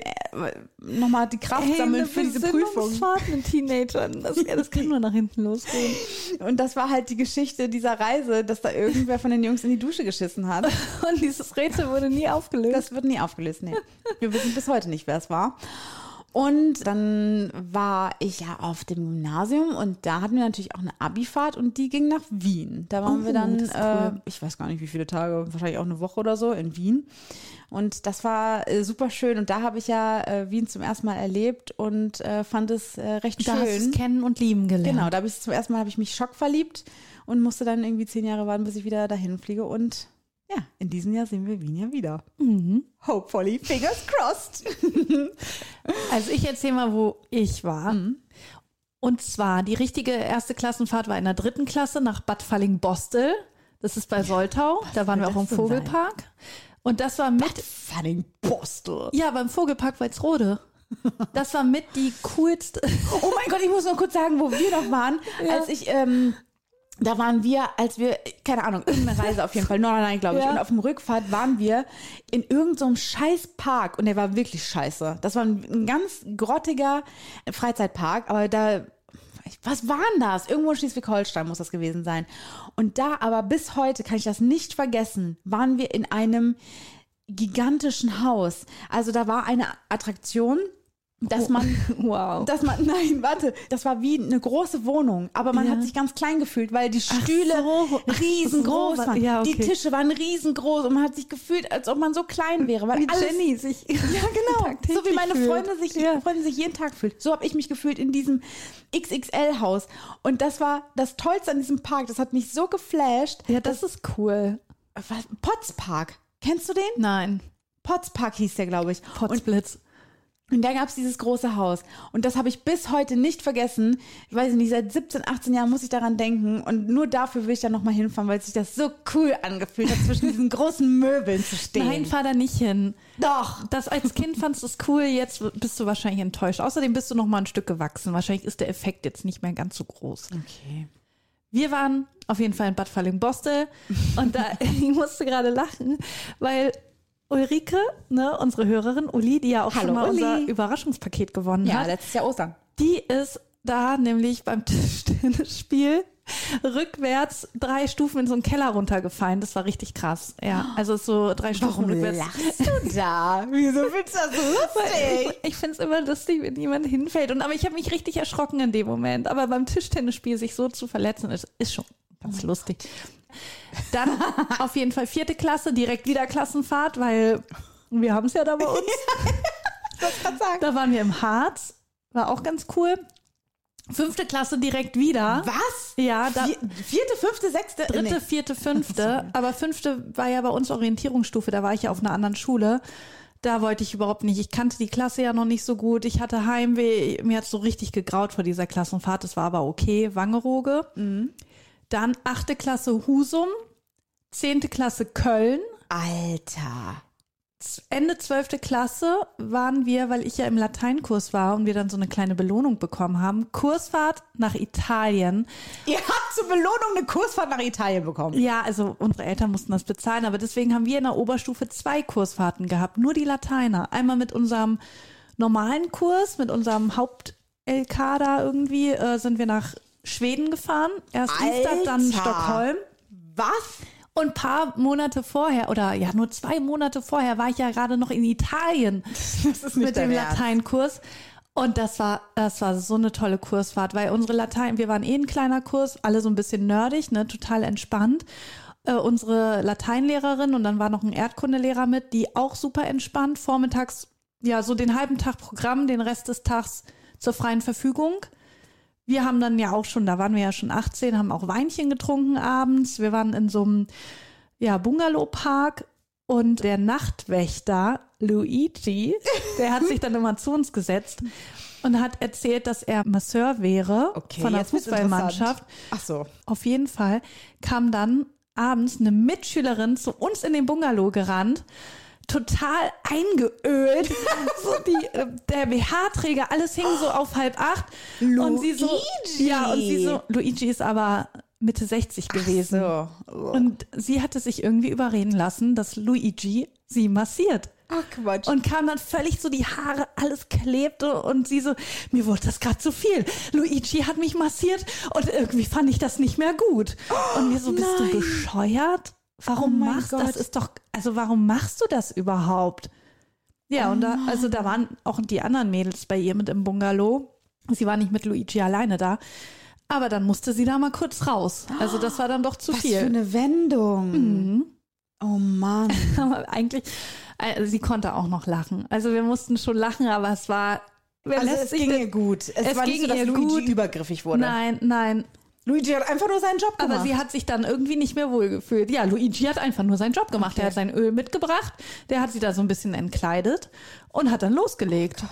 S3: nochmal die Kraft sammeln für diese Prüfung.
S2: Mit Teenagern. Das, das kann nur nach hinten losgehen.
S3: Und das war halt die Geschichte dieser Reise, dass da irgendwer von den Jungs in die Dusche geschissen hat.
S2: Und dieses Rätsel wurde nie aufgelöst.
S3: Das wird nie aufgelöst, nee. Wir wissen bis heute nicht, wer es war. Und dann war ich ja auf dem Gymnasium und da hatten wir natürlich auch eine Abifahrt und die ging nach Wien. Da waren
S2: Oh,
S3: wir dann,
S2: ist cool.
S3: äh, ich weiß gar nicht wie viele Tage, wahrscheinlich auch eine Woche oder so in Wien. Und das war äh, super schön und da habe ich ja äh, Wien zum ersten Mal erlebt und äh, fand es äh, recht
S2: da hast du
S3: schön.
S2: es kennen und lieben gelernt.
S3: Genau, da habe ich zum ersten Mal habe ich mich schockverliebt und musste dann irgendwie zehn Jahre warten, bis ich wieder dahin fliege. Und ja, in diesem Jahr sehen wir Wien ja wieder.
S2: Mhm.
S3: Hopefully, fingers crossed.
S2: Also ich erzähle mal, wo ich war. Und zwar, die richtige erste Klassenfahrt war in der dritten Klasse nach Bad Falling-Bostel. Das ist bei Soltau. da waren wir auch im
S3: denn sein?
S2: Vogelpark. Und das war mit,
S3: Funning Postel.
S2: ja, beim Vogelpark Walsrode. Das war mit die coolste.
S3: Oh mein Gott, ich muss noch kurz sagen, wo wir noch waren, als ich, ähm, da waren wir, als wir, keine Ahnung, irgendeine Reise auf jeden Fall, Nordrhein, glaube ich.
S2: Ja.
S3: Und auf dem Rückfahrt waren wir in irgendeinem so scheiß Park und der war wirklich scheiße. Das war ein, ein ganz grottiger Freizeitpark, aber da, was war denn das? Irgendwo in Schleswig-Holstein muss das gewesen sein. Und da aber bis heute kann ich das nicht vergessen, waren wir in einem gigantischen Haus. Also da war eine Attraktion, dass man
S2: Wow.
S3: dass man, nein, warte, das war wie eine große Wohnung, aber man
S2: Ja.
S3: hat sich ganz klein gefühlt, weil die Stühle
S2: so.
S3: Riesengroß
S2: so,
S3: waren.
S2: ja, okay.
S3: Die Tische waren riesengroß und man hat sich gefühlt, als ob man so klein wäre, weil
S2: Wie
S3: alles,
S2: Jenny sich.
S3: ja, genau. So wie meine. Freunde sich,
S2: Ja.
S3: Freunde sich jeden Tag fühlt. So habe ich mich gefühlt in diesem XXL-Haus. Und das war das Tollste an diesem Park. Das hat mich so geflasht.
S2: Ja, das ist cool.
S3: Potspark. Kennst du den?
S2: Nein.
S3: Potspark hieß der, glaube ich. Und
S2: Potzblitz.
S3: Und da gab es dieses große Haus. Und das habe ich bis heute nicht vergessen. Ich weiß nicht, seit 17, 18 Jahren muss ich daran denken. Und nur dafür will ich da nochmal hinfahren, weil sich das so cool angefühlt hat, zwischen diesen großen Möbeln zu stehen.
S2: Nein, fahr da nicht hin.
S3: doch.
S2: Das als Kind fandst du es cool, jetzt bist du wahrscheinlich enttäuscht. Außerdem bist du noch mal ein Stück gewachsen. Wahrscheinlich ist der Effekt jetzt nicht mehr ganz so groß.
S3: Okay.
S2: Wir waren auf jeden Fall in Bad Falling-Bostel und da, ich musste gerade lachen, weil Ulrike, ne, unsere Hörerin Uli, die ja auch
S3: Hallo,
S2: schon mal
S3: Uli.
S2: unser Überraschungspaket gewonnen
S3: Ja,
S2: hat,
S3: letztes Jahr Ostern.
S2: die ist da nämlich beim Tischtennisspiel rückwärts drei Stufen in so einen Keller runtergefallen. Das war richtig krass. Ja, also so drei Stufen
S3: Warum
S2: rückwärts.
S3: lachst du da? Wieso findest du das so lustig?
S2: Ich, ich finde es immer lustig, wenn jemand hinfällt. Und aber ich habe mich richtig erschrocken in dem Moment. Aber beim Tischtennisspiel sich so zu verletzen, ist, ist schon ganz lustig. Dann auf jeden Fall vierte Klasse, direkt wieder Klassenfahrt, weil wir haben es ja da bei uns.
S3: Was sagen?
S2: Da waren wir im Harz, war auch ganz cool. Fünfte Klasse direkt wieder.
S3: Was?
S2: Ja, da,
S3: Vier, vierte, fünfte, sechste?
S2: dritte,
S3: Nee.
S2: vierte, fünfte. Aber fünfte war ja bei uns Orientierungsstufe, da war ich ja auf einer anderen Schule. Da wollte ich überhaupt nicht. Ich kannte die Klasse ja noch nicht so gut. Ich hatte Heimweh. Mir hat so richtig gegraut vor dieser Klassenfahrt. Das war aber okay. Wangerooge. Dann achte Klasse Husum. Zehnte Klasse Köln.
S3: Alter.
S2: Ende 12. Klasse waren wir, weil ich ja im Lateinkurs war und wir dann so eine kleine Belohnung bekommen haben, Kursfahrt nach Italien.
S3: Ihr habt zur Belohnung eine Kursfahrt nach Italien bekommen.
S2: Ja, also unsere Eltern mussten das bezahlen, aber deswegen haben wir in der Oberstufe zwei Kursfahrten gehabt, nur die Lateiner. Einmal mit unserem normalen Kurs, mit unserem Haupt-LK da irgendwie, äh, sind wir nach Schweden gefahren. Erst Dienstag, dann
S3: Alter.
S2: Stockholm.
S3: Was?
S2: Und ein paar Monate vorher, oder ja, nur zwei Monate vorher, war ich ja gerade noch in Italien mit dem
S3: Ernst.
S2: Lateinkurs. Und das war, das war so eine tolle Kursfahrt, weil unsere Latein, wir waren eh ein kleiner Kurs, alle so ein bisschen nerdig, ne, total entspannt. Äh, unsere Lateinlehrerin und dann war noch ein Erdkundelehrer mit, die auch super entspannt, vormittags, ja, so den halben Tag Programm, den Rest des Tags zur freien Verfügung. Wir haben dann ja auch schon, da waren wir ja schon 18, haben auch Weinchen getrunken abends. Wir waren in so einem ja, Bungalow-Park und der Nachtwächter Luigi, der hat sich dann immer zu uns gesetzt und hat erzählt, dass er Masseur wäre
S3: Okay,
S2: von der Fußballmannschaft.
S3: Ach so.
S2: Auf jeden Fall kam dann abends eine Mitschülerin zu uns in den Bungalow gerannt, total eingeölt. so die, äh, der BH-Träger, alles hing so auf halb acht. Und sie so,
S3: Luigi.
S2: ja, und sie so, Luigi ist aber Mitte 60 gewesen.
S3: So.
S2: Und sie hatte sich irgendwie überreden lassen, dass Luigi sie massiert.
S3: Ach Quatsch.
S2: Und kam dann völlig so die Haare, alles klebte und sie so, mir wurde das gerade zu viel. Luigi hat mich massiert und irgendwie fand ich das nicht mehr gut. Und mir so, bist
S3: nein.
S2: du bescheuert? Warum
S3: Oh
S2: machst du das? Ist doch, also warum machst du das überhaupt? Ja, und da, also da waren auch die anderen Mädels bei ihr mit im Bungalow. Sie war nicht mit Luigi alleine da. Aber dann musste sie da mal kurz raus. Also das war dann doch zu
S3: Was für
S2: viel.
S3: eine Wendung. Oh Mann.
S2: Aber eigentlich, äh, sie konnte auch noch lachen. Also wir mussten schon lachen, aber es war.
S3: Also es ging ihr gut. Es,
S2: Es
S3: war
S2: ging
S3: nicht so, dass
S2: ihr
S3: Luigi
S2: gut.
S3: übergriffig wurde.
S2: Nein, nein.
S3: Luigi hat einfach nur seinen Job gemacht.
S2: Aber sie hat sich dann irgendwie nicht mehr wohlgefühlt. Ja, Luigi hat einfach nur seinen Job gemacht. Er hat sein Öl mitgebracht, der hat sie da so ein bisschen entkleidet und hat dann losgelegt.
S3: Oh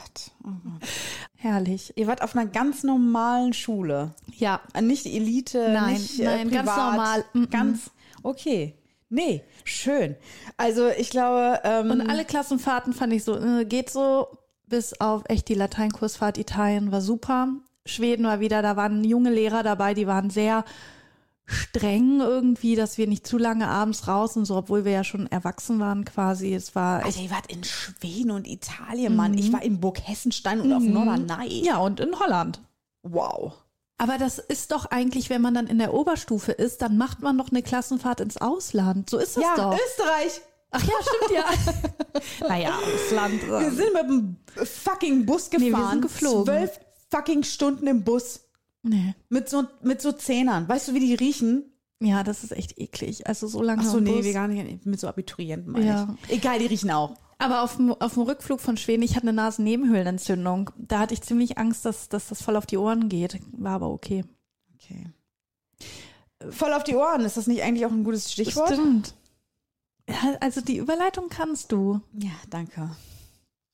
S3: Gott.
S2: Herrlich.
S3: Ihr wart auf einer ganz normalen Schule.
S2: Ja.
S3: Nicht Elite,
S2: Nein,
S3: nicht äh,
S2: nein, ganz
S3: privat.
S2: normal. Mm, mm.
S3: Ganz okay. Nee, schön. Also ich glaube, ähm,
S2: Und alle Klassenfahrten fand ich so, äh, geht so, bis auf echt die Lateinkursfahrt Italien war super. Schweden war wieder, da waren junge Lehrer dabei, die waren sehr streng irgendwie, dass wir nicht zu lange abends raus und so, obwohl wir ja schon erwachsen waren quasi. Es war
S3: Alter, ihr wart in Schweden und Italien, Mann. Ich war in Burg Hessenstein und auf Norderney.
S2: ja, und in Holland.
S3: Wow.
S2: Aber das ist doch eigentlich, wenn man dann in der Oberstufe ist, dann macht man doch eine Klassenfahrt ins Ausland. So ist das
S3: Ja,
S2: doch.
S3: Österreich.
S2: Ach ja, stimmt ja. naja, Ausland.
S3: Wir sind mit dem fucking Bus
S2: wir
S3: gefahren.
S2: sind geflogen.
S3: Zwölf fucking Stunden im Bus.
S2: Nee.
S3: Mit so, mit so Zehnern. Weißt du, wie die riechen?
S2: Ja, das ist echt eklig. Also so lange
S3: Ach so,
S2: im
S3: nee,
S2: Bus.
S3: wir gar nicht. Mit so Abiturienten meine
S2: Ja.
S3: ich. Egal, die riechen auch.
S2: Aber auf dem, auf dem Rückflug von Schweden, ich hatte eine Nasennebenhöhlenentzündung. Da hatte ich ziemlich Angst, dass, dass das voll auf die Ohren geht. War aber okay.
S3: Okay. Voll auf die Ohren. Ist das nicht eigentlich auch ein gutes Stichwort?
S2: Stimmt. Also die Überleitung kannst du.
S3: Ja, danke.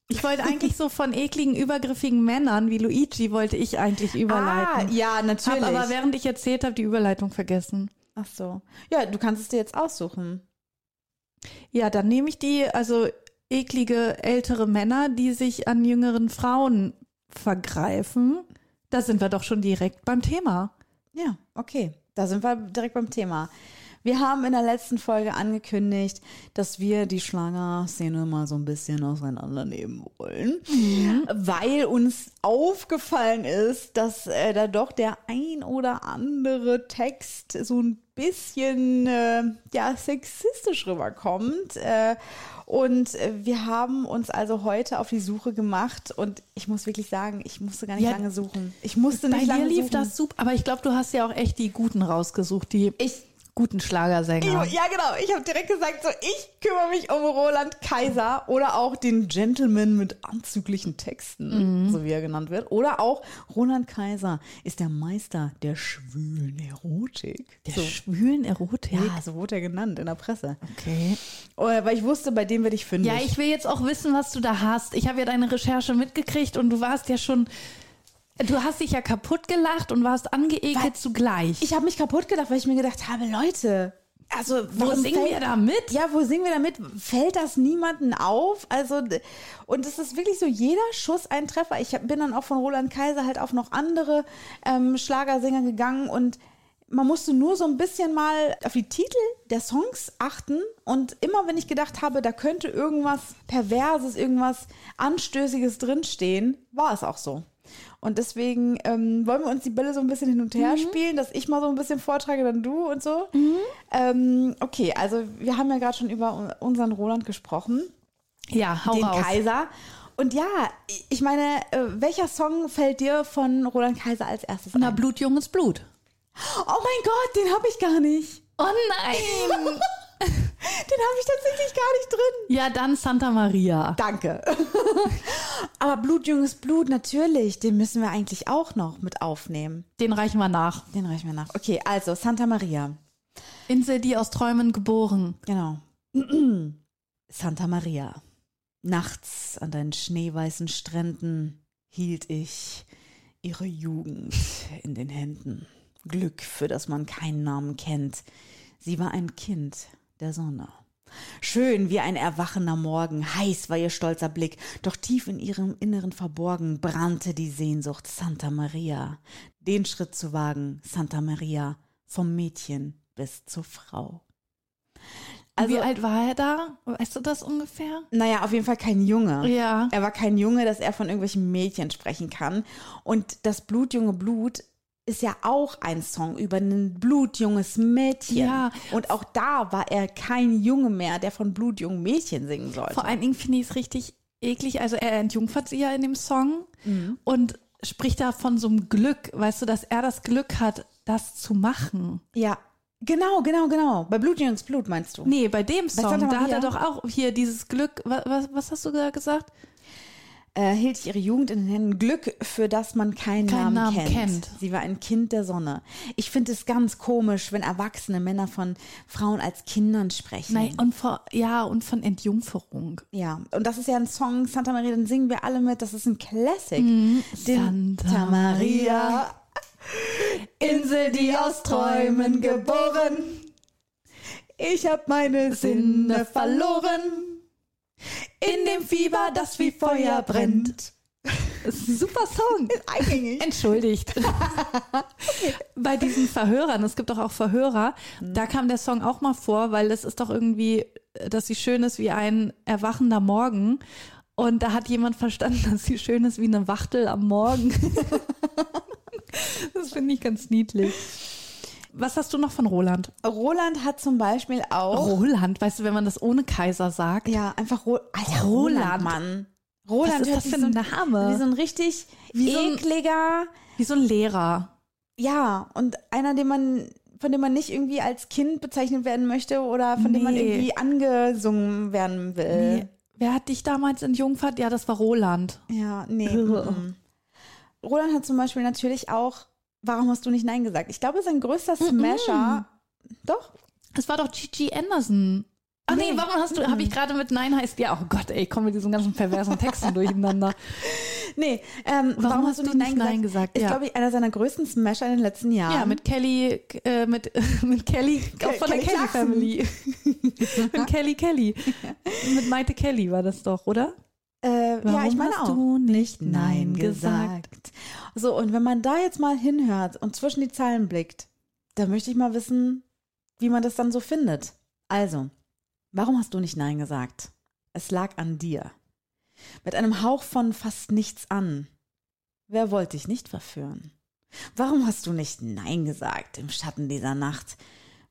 S2: Ich wollte eigentlich so von ekligen, übergriffigen Männern wie Luigi wollte ich eigentlich
S3: Ah,
S2: überleiten.
S3: ja, natürlich.
S2: Hab aber während ich erzählt habe, die Überleitung vergessen.
S3: Ach so. Ja, du kannst es dir jetzt aussuchen.
S2: Ja, dann nehme ich die, also eklige ältere Männer, die sich an jüngeren Frauen vergreifen. Da sind wir doch schon direkt beim Thema.
S3: Ja, okay. Da sind wir direkt beim Thema. Wir haben in der letzten Folge angekündigt, dass wir die Schlagerszene mal so ein bisschen auseinandernehmen wollen, weil uns aufgefallen ist, dass äh, da doch der ein oder andere Text so ein bisschen äh, ja sexistisch rüberkommt. Äh, und äh, wir haben uns also heute auf die Suche gemacht und ich muss wirklich sagen, ich musste gar nicht
S2: Ja,
S3: lange suchen. Ich musste
S2: Bei
S3: nicht
S2: dir
S3: lange
S2: lief
S3: suchen.
S2: das super, aber ich glaube, du hast ja auch echt die guten rausgesucht, die
S3: Ich
S2: guten Schlagersänger.
S3: Ich, ja, genau. Ich habe direkt gesagt, so ich kümmere mich um Roland Kaiser oder auch den Gentleman mit anzüglichen Texten, so wie er genannt wird. Oder auch Roland Kaiser ist der Meister der schwülen Erotik.
S2: Der
S3: so,
S2: schwülen Erotik.
S3: ja, so wurde er genannt in der Presse.
S2: Okay.
S3: Oh, weil ich wusste, bei dem werde ich fündig.
S2: Ja, ich will jetzt auch wissen, was du da hast. Ich habe ja deine Recherche mitgekriegt und du warst ja schon. Du hast dich ja kaputt gelacht und warst angeekelt
S3: Weil-
S2: zugleich.
S3: ich habe mich kaputt gedacht, weil ich mir gedacht habe, Leute, Also,
S2: Wo singen
S3: fällt-
S2: wir da mit?
S3: Ja, wo singen wir damit? Fällt das niemanden auf? Also, und es ist wirklich so, jeder Schuss ein Treffer. Ich hab- bin dann auch von Roland Kaiser halt auf noch andere ähm, Schlagersänger gegangen und man musste nur so ein bisschen mal auf die Titel der Songs achten und immer wenn ich gedacht habe, da könnte irgendwas Perverses, irgendwas Anstößiges drinstehen, war es auch so. Und deswegen ähm, wollen wir uns die Bälle so ein bisschen hin und her spielen, dass ich mal so ein bisschen vortrage, dann du und so. Ähm, okay, also wir haben ja gerade schon über un- unseren Roland gesprochen,
S2: Ja, hau
S3: den
S2: raus.
S3: Kaiser. Und ja, ich meine, äh, welcher Song fällt dir von Roland Kaiser als erstes
S2: Na,
S3: ein?
S2: Blut, junges Blut.
S3: Oh mein Gott, den habe ich gar nicht.
S2: Oh nein.
S3: Den habe ich tatsächlich gar nicht drin.
S2: ja, dann Santa Maria.
S3: Danke. Aber Blutjunges Blut, natürlich, den müssen wir eigentlich auch noch mit aufnehmen.
S2: Den reichen wir nach.
S3: Den reichen wir nach. Okay, also Santa Maria.
S2: Insel, die aus Träumen geboren.
S3: Genau. Santa Maria. Nachts an deinen schneeweißen Stränden hielt ich ihre Jugend in den Händen. Glück, für das man keinen Namen kennt. Sie war ein Kind der Sonne. Schön wie ein erwachender Morgen, heiß war ihr stolzer Blick, doch tief in ihrem Inneren verborgen brannte die Sehnsucht Santa Maria, den Schritt zu wagen, Santa Maria, vom Mädchen bis zur Frau. Also,
S2: Wie alt war er da? Weißt du das ungefähr?
S3: naja, auf jeden Fall kein Junge.
S2: Ja.
S3: Er war kein Junge, dass er von irgendwelchen Mädchen sprechen kann. Und das Blutjunge Blut ist ja auch ein Song über ein blutjunges Mädchen.
S2: Ja.
S3: Und auch da war er kein Junge mehr, der von blutjungen Mädchen singen sollte.
S2: Vor allen Dingen finde ich es richtig eklig. Also er entjungfert sie ja in dem Song
S3: Mhm.
S2: und spricht da von so einem Glück, weißt du, dass er das Glück hat, das zu machen.
S3: ja, genau, genau, genau. Bei Blutjunges Blut meinst du?
S2: Nee, bei dem Song,
S3: Santa
S2: da hat er doch auch hier dieses Glück, was, was, was hast du da gesagt?
S3: Äh, hielt ich ihre Jugend in den Händen. Glück, für das man keinen,
S2: Keinen
S3: Namen,
S2: Namen
S3: kennt.
S2: kennt.
S3: Sie war ein Kind der Sonne. Ich finde es ganz komisch, wenn erwachsene Männer von Frauen als Kindern sprechen.
S2: Nein, und vor, ja, und von Entjungferung.
S3: Ja, und das ist ja ein Song, Santa Maria, den singen wir alle mit. Das ist ein Classic.
S2: Mhm. Santa Maria,
S3: Insel, die aus Träumen geboren. Ich hab meine Sinne verloren. In dem Fieber, das wie Feuer brennt.
S2: Super Song.
S3: Eingängig.
S2: Entschuldigt. Bei diesen Verhörern, es gibt doch auch Verhörer, da kam der Song auch mal vor, weil das ist doch irgendwie, dass sie schön ist wie ein erwachender Morgen. Und da hat jemand verstanden, dass sie schön ist wie eine Wachtel am Morgen. das finde ich ganz niedlich. Was hast du noch von Roland?
S3: Roland hat zum Beispiel auch.
S2: Roland, weißt du, wenn man das ohne Kaiser sagt?
S3: Ja, einfach Ro Alter,
S2: Roland.
S3: Roland, Mann. Roland
S2: Was ist das für ein Name?
S3: Wie so ein richtig
S2: Wie so ein-
S3: ekliger.
S2: Wie so ein Lehrer.
S3: Ja, und einer, den man, von dem man nicht irgendwie als Kind bezeichnet werden möchte oder von dem man
S2: Nee.
S3: irgendwie angesungen werden will.
S2: Nee. Wer hat dich damals entjungfert? Ja, das war Roland.
S3: Ja, nee. Mhm. Roland hat zum Beispiel natürlich auch, warum hast du nicht Nein gesagt? Ich glaube, sein größter Smasher. Doch.
S2: Es war doch Gigi Anderson. Ach nee,
S3: Nee.
S2: warum hast du, habe ich gerade mit Nein heißt ja, oh Gott, ey, ich komme mit diesen ganzen perversen Texten durcheinander.
S3: Nee, ähm, warum, hast du nicht Nein gesagt?
S2: Nein gesagt?
S3: Ist,
S2: Ja.
S3: glaube ich, einer seiner größten Smasher in den letzten Jahren.
S2: Ja, mit Kelly, äh, mit, mit Kelly, auch von der
S3: Kelly
S2: Kelly
S3: Clarkson.
S2: Family. mit Kelly Kelly. mit Maite Kelly war das doch, oder?
S3: Äh, ja,
S2: Warum
S3: ich meine
S2: hast
S3: auch.
S2: du nicht Nein gesagt?
S3: So, und wenn man da jetzt mal hinhört und zwischen die Zeilen blickt, dann möchte ich mal wissen, wie man das dann so findet. Also, warum hast du nicht Nein gesagt? Es lag an dir. Mit einem Hauch von fast nichts an. Wer wollte dich nicht verführen? Warum hast du nicht Nein gesagt im Schatten dieser Nacht?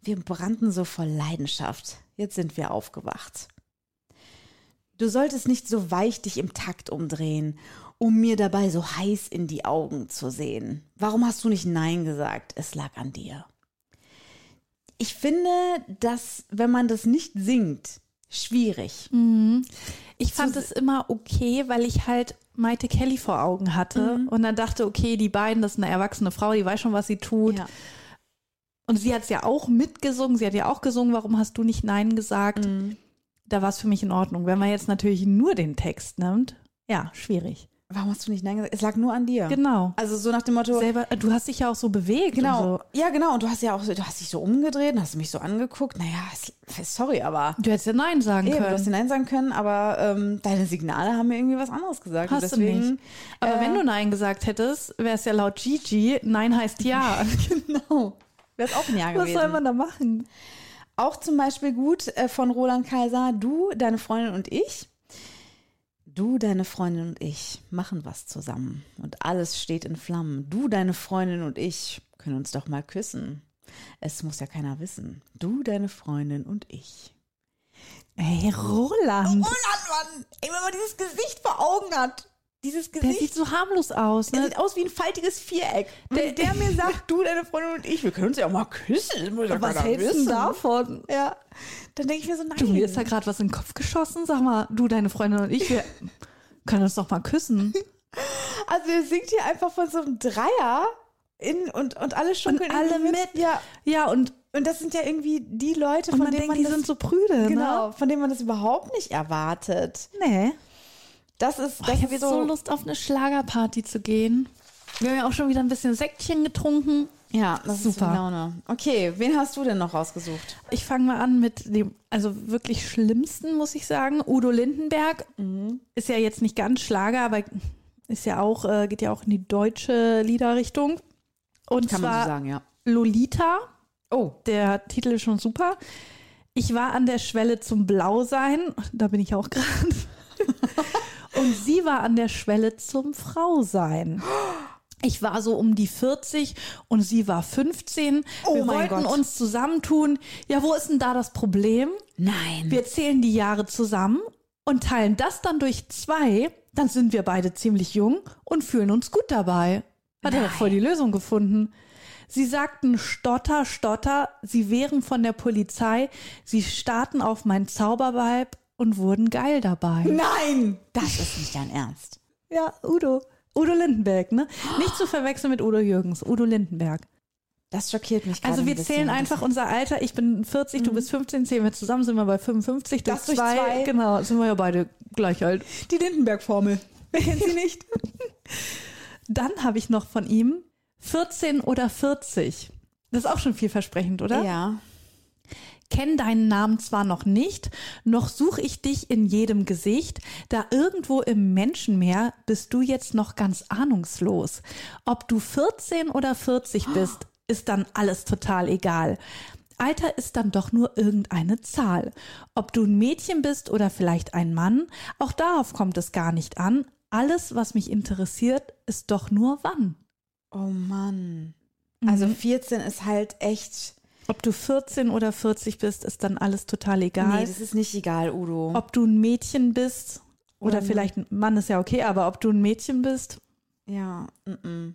S3: Wir brannten so voll Leidenschaft. Jetzt sind wir aufgewacht. Du solltest nicht so weich dich im Takt umdrehen, um mir dabei so heiß in die Augen zu sehen. Warum hast du nicht Nein gesagt? Es lag an dir. Ich finde, dass, wenn man das nicht singt, schwierig.
S2: Ich fand es immer okay, weil ich halt Maite Kelly vor Augen hatte und dann dachte, okay, die beiden, das ist eine erwachsene Frau, die weiß schon, was sie tut.
S3: Ja.
S2: Und sie hat es ja auch mitgesungen, sie hat ja auch gesungen, warum hast du nicht Nein gesagt?
S3: Mhm.
S2: Da war es für mich in Ordnung. Wenn man jetzt natürlich nur den Text nimmt, ja, schwierig.
S3: warum hast du nicht Nein gesagt? Es lag nur an dir.
S2: Genau.
S3: Also so nach dem Motto,
S2: Selber, du hast dich ja auch so bewegt.
S3: genau.
S2: So.
S3: Ja, genau. Und du hast ja auch so, du hast dich so umgedreht und hast mich so angeguckt. Naja, sorry, aber
S2: Du hättest ja Nein sagen
S3: Eben, du
S2: können.
S3: hast dir Nein sagen können, aber ähm, deine Signale haben mir irgendwie was anderes gesagt.
S2: Hast
S3: und
S2: du
S3: deswegen,
S2: nicht. Aber
S3: äh,
S2: wenn du Nein gesagt hättest, wäre es ja laut Gigi, Nein heißt Ja.
S3: Genau. Wäre es auch ein Ja
S2: Was
S3: gewesen.
S2: soll man da machen?
S3: Auch zum Beispiel gut äh, von Roland Kaiser, du, deine Freundin und ich. Du, deine Freundin und ich machen was zusammen und alles steht in Flammen. Du, deine Freundin und ich können uns doch mal küssen. Es muss ja keiner wissen. Du, deine Freundin und ich.
S2: Ey, Roland.
S3: Roland, Mann! Ey, wenn man dieses Gesicht vor Augen hat. Dieses
S2: Der
S3: Gesicht.
S2: sieht so harmlos aus.
S3: Der
S2: Ne?
S3: sieht aus wie ein faltiges Viereck. Wenn der, mir sagt, du, deine Freundin und ich, wir können uns ja auch mal küssen. Muss ja
S2: Was hältst du davon?
S3: Ja. Dann denke ich mir so, nein.
S2: Du, mir ist da gerade was in den Kopf geschossen. Sag mal, du, deine Freundin und ich, wir können uns doch mal küssen.
S3: Also er singt hier einfach von so einem Dreier in, und, und alle schunkeln
S2: alle
S3: irgendwie
S2: mit.
S3: Ja.
S2: Ja, und,
S3: Und das sind ja irgendwie die Leute,
S2: und
S3: von denen
S2: denkt,
S3: man
S2: die
S3: das,
S2: sind so prüde.
S3: genau,
S2: Ne?
S3: von denen man das überhaupt nicht erwartet.
S2: Nee.
S3: Das ist,
S2: Boah,
S3: das
S2: ich
S3: ist
S2: habe jetzt so Lust, auf eine Schlagerparty zu gehen. Wir haben ja auch schon wieder ein bisschen Säckchen getrunken.
S3: Ja, das ist
S2: Super.
S3: die Laune. Okay, wen hast du denn noch rausgesucht?
S2: Ich fange mal an mit dem, also wirklich schlimmsten, muss ich sagen. Udo Lindenberg ist ja jetzt nicht ganz Schlager, aber ist ja auch, äh, geht ja auch in die deutsche Liederrichtung. Und
S3: Kann man
S2: zwar
S3: so sagen, ja.
S2: Lolita.
S3: Oh,
S2: Der Titel ist schon super. Ich war an der Schwelle zum Blausein. Da bin ich auch gerade. Und sie war an der Schwelle zum Frausein. Ich war so um die 40 und sie war 15.
S3: Oh
S2: Wir wollten
S3: Gott.
S2: uns zusammentun. Ja, wo ist denn da das Problem?
S3: nein.
S2: Wir zählen die Jahre zusammen und teilen das dann durch zwei. Dann sind wir beide ziemlich jung und fühlen uns gut dabei. Hat er doch voll die Lösung gefunden. Sie sagten Stotter, Stotter, sie wären von der Polizei, sie starten auf mein Zauberweib und wurden geil dabei.
S3: Nein! Das ist nicht dein Ernst.
S2: Ja, Udo. Udo Lindenberg, ne? Nicht zu verwechseln mit Udo Jürgens, Udo Lindenberg.
S3: Das schockiert mich gerade
S2: Also wir
S3: ein
S2: zählen einfach unser Alter. Ich bin 40, du bist 15, zählen wir zusammen, sind wir bei 55 durch,
S3: Das durch
S2: zwei.
S3: zwei.
S2: Genau, sind wir ja beide gleich alt.
S3: Die Lindenberg-Formel. Wer kennt sie nicht?
S2: Dann habe ich noch von ihm 14 oder 40. Das ist auch schon vielversprechend, oder?
S3: ja.
S2: Kenn deinen Namen zwar noch nicht, noch such ich dich in jedem Gesicht, da irgendwo im Menschenmeer bist du jetzt noch ganz ahnungslos. Ob du 14 oder 40 bist, ist dann alles total egal. Alter ist dann doch nur irgendeine Zahl. Ob du ein Mädchen bist oder vielleicht ein Mann, auch darauf kommt es gar nicht an. Alles, was mich interessiert, ist doch nur wann.
S3: Oh Mann. Also 14 ist halt echt.
S2: Ob du 14 oder 40 bist, ist dann alles total egal.
S3: Nee, das ist nicht egal, Udo.
S2: ob du ein Mädchen bist oder
S3: Oder-
S2: vielleicht ein Mann ist ja okay, aber ob du ein Mädchen bist,
S3: Ja, mm -mm.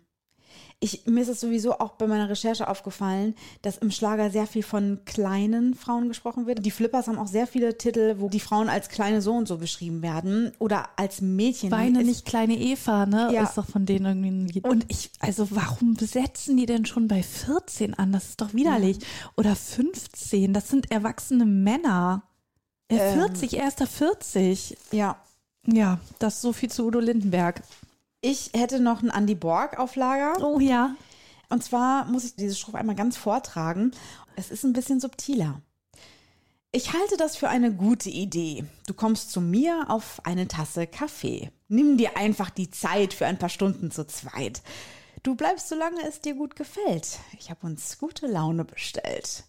S3: Ich, mir ist es sowieso auch bei meiner Recherche aufgefallen, dass im Schlager sehr viel von kleinen Frauen gesprochen wird. Die Flippers haben auch sehr viele Titel, wo die Frauen als kleine so und so beschrieben werden oder als Mädchen.
S2: Weine nicht kleine Eva, ne?
S3: Ja.
S2: Ist doch von denen irgendwie ein Lied. Und ich, also warum besetzen die denn schon bei 14 an? Das ist doch widerlich. Oder 15, das sind erwachsene Männer. Äh,
S3: Ähm.
S2: 40, erster 40.
S3: Ja.
S2: Ja, das ist so viel zu Udo Lindenberg.
S3: Ich hätte noch einen Andy Borg auf Lager.
S2: Oh ja.
S3: Und zwar muss ich diese Strophe einmal ganz vortragen. Es ist ein bisschen subtiler. Ich halte das für eine gute Idee. Du kommst zu mir auf eine Tasse Kaffee. Nimm dir einfach die Zeit für ein paar Stunden zu zweit. Du bleibst, solange es dir gut gefällt. Ich habe uns gute Laune bestellt.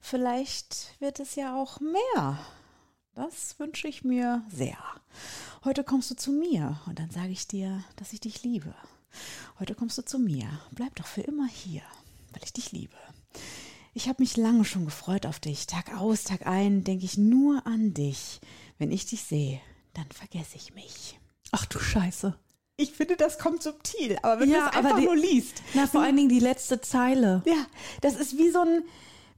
S3: Vielleicht wird es ja auch mehr. Das wünsche ich mir sehr. Heute kommst du zu mir und dann sage ich dir, dass ich dich liebe. Heute kommst du zu mir. Bleib doch für immer hier, weil ich dich liebe. Ich habe mich lange schon gefreut auf dich. Tag aus, Tag ein denke ich nur an dich. Wenn ich dich sehe, dann vergesse ich mich.
S2: Ach du Scheiße.
S3: Ich finde, das kommt subtil, aber wenn
S2: Ja,
S3: du es
S2: aber
S3: einfach
S2: die-
S3: nur liest.
S2: Na, vor allen Dingen die letzte Zeile.
S3: Ja, das ist wie so ein,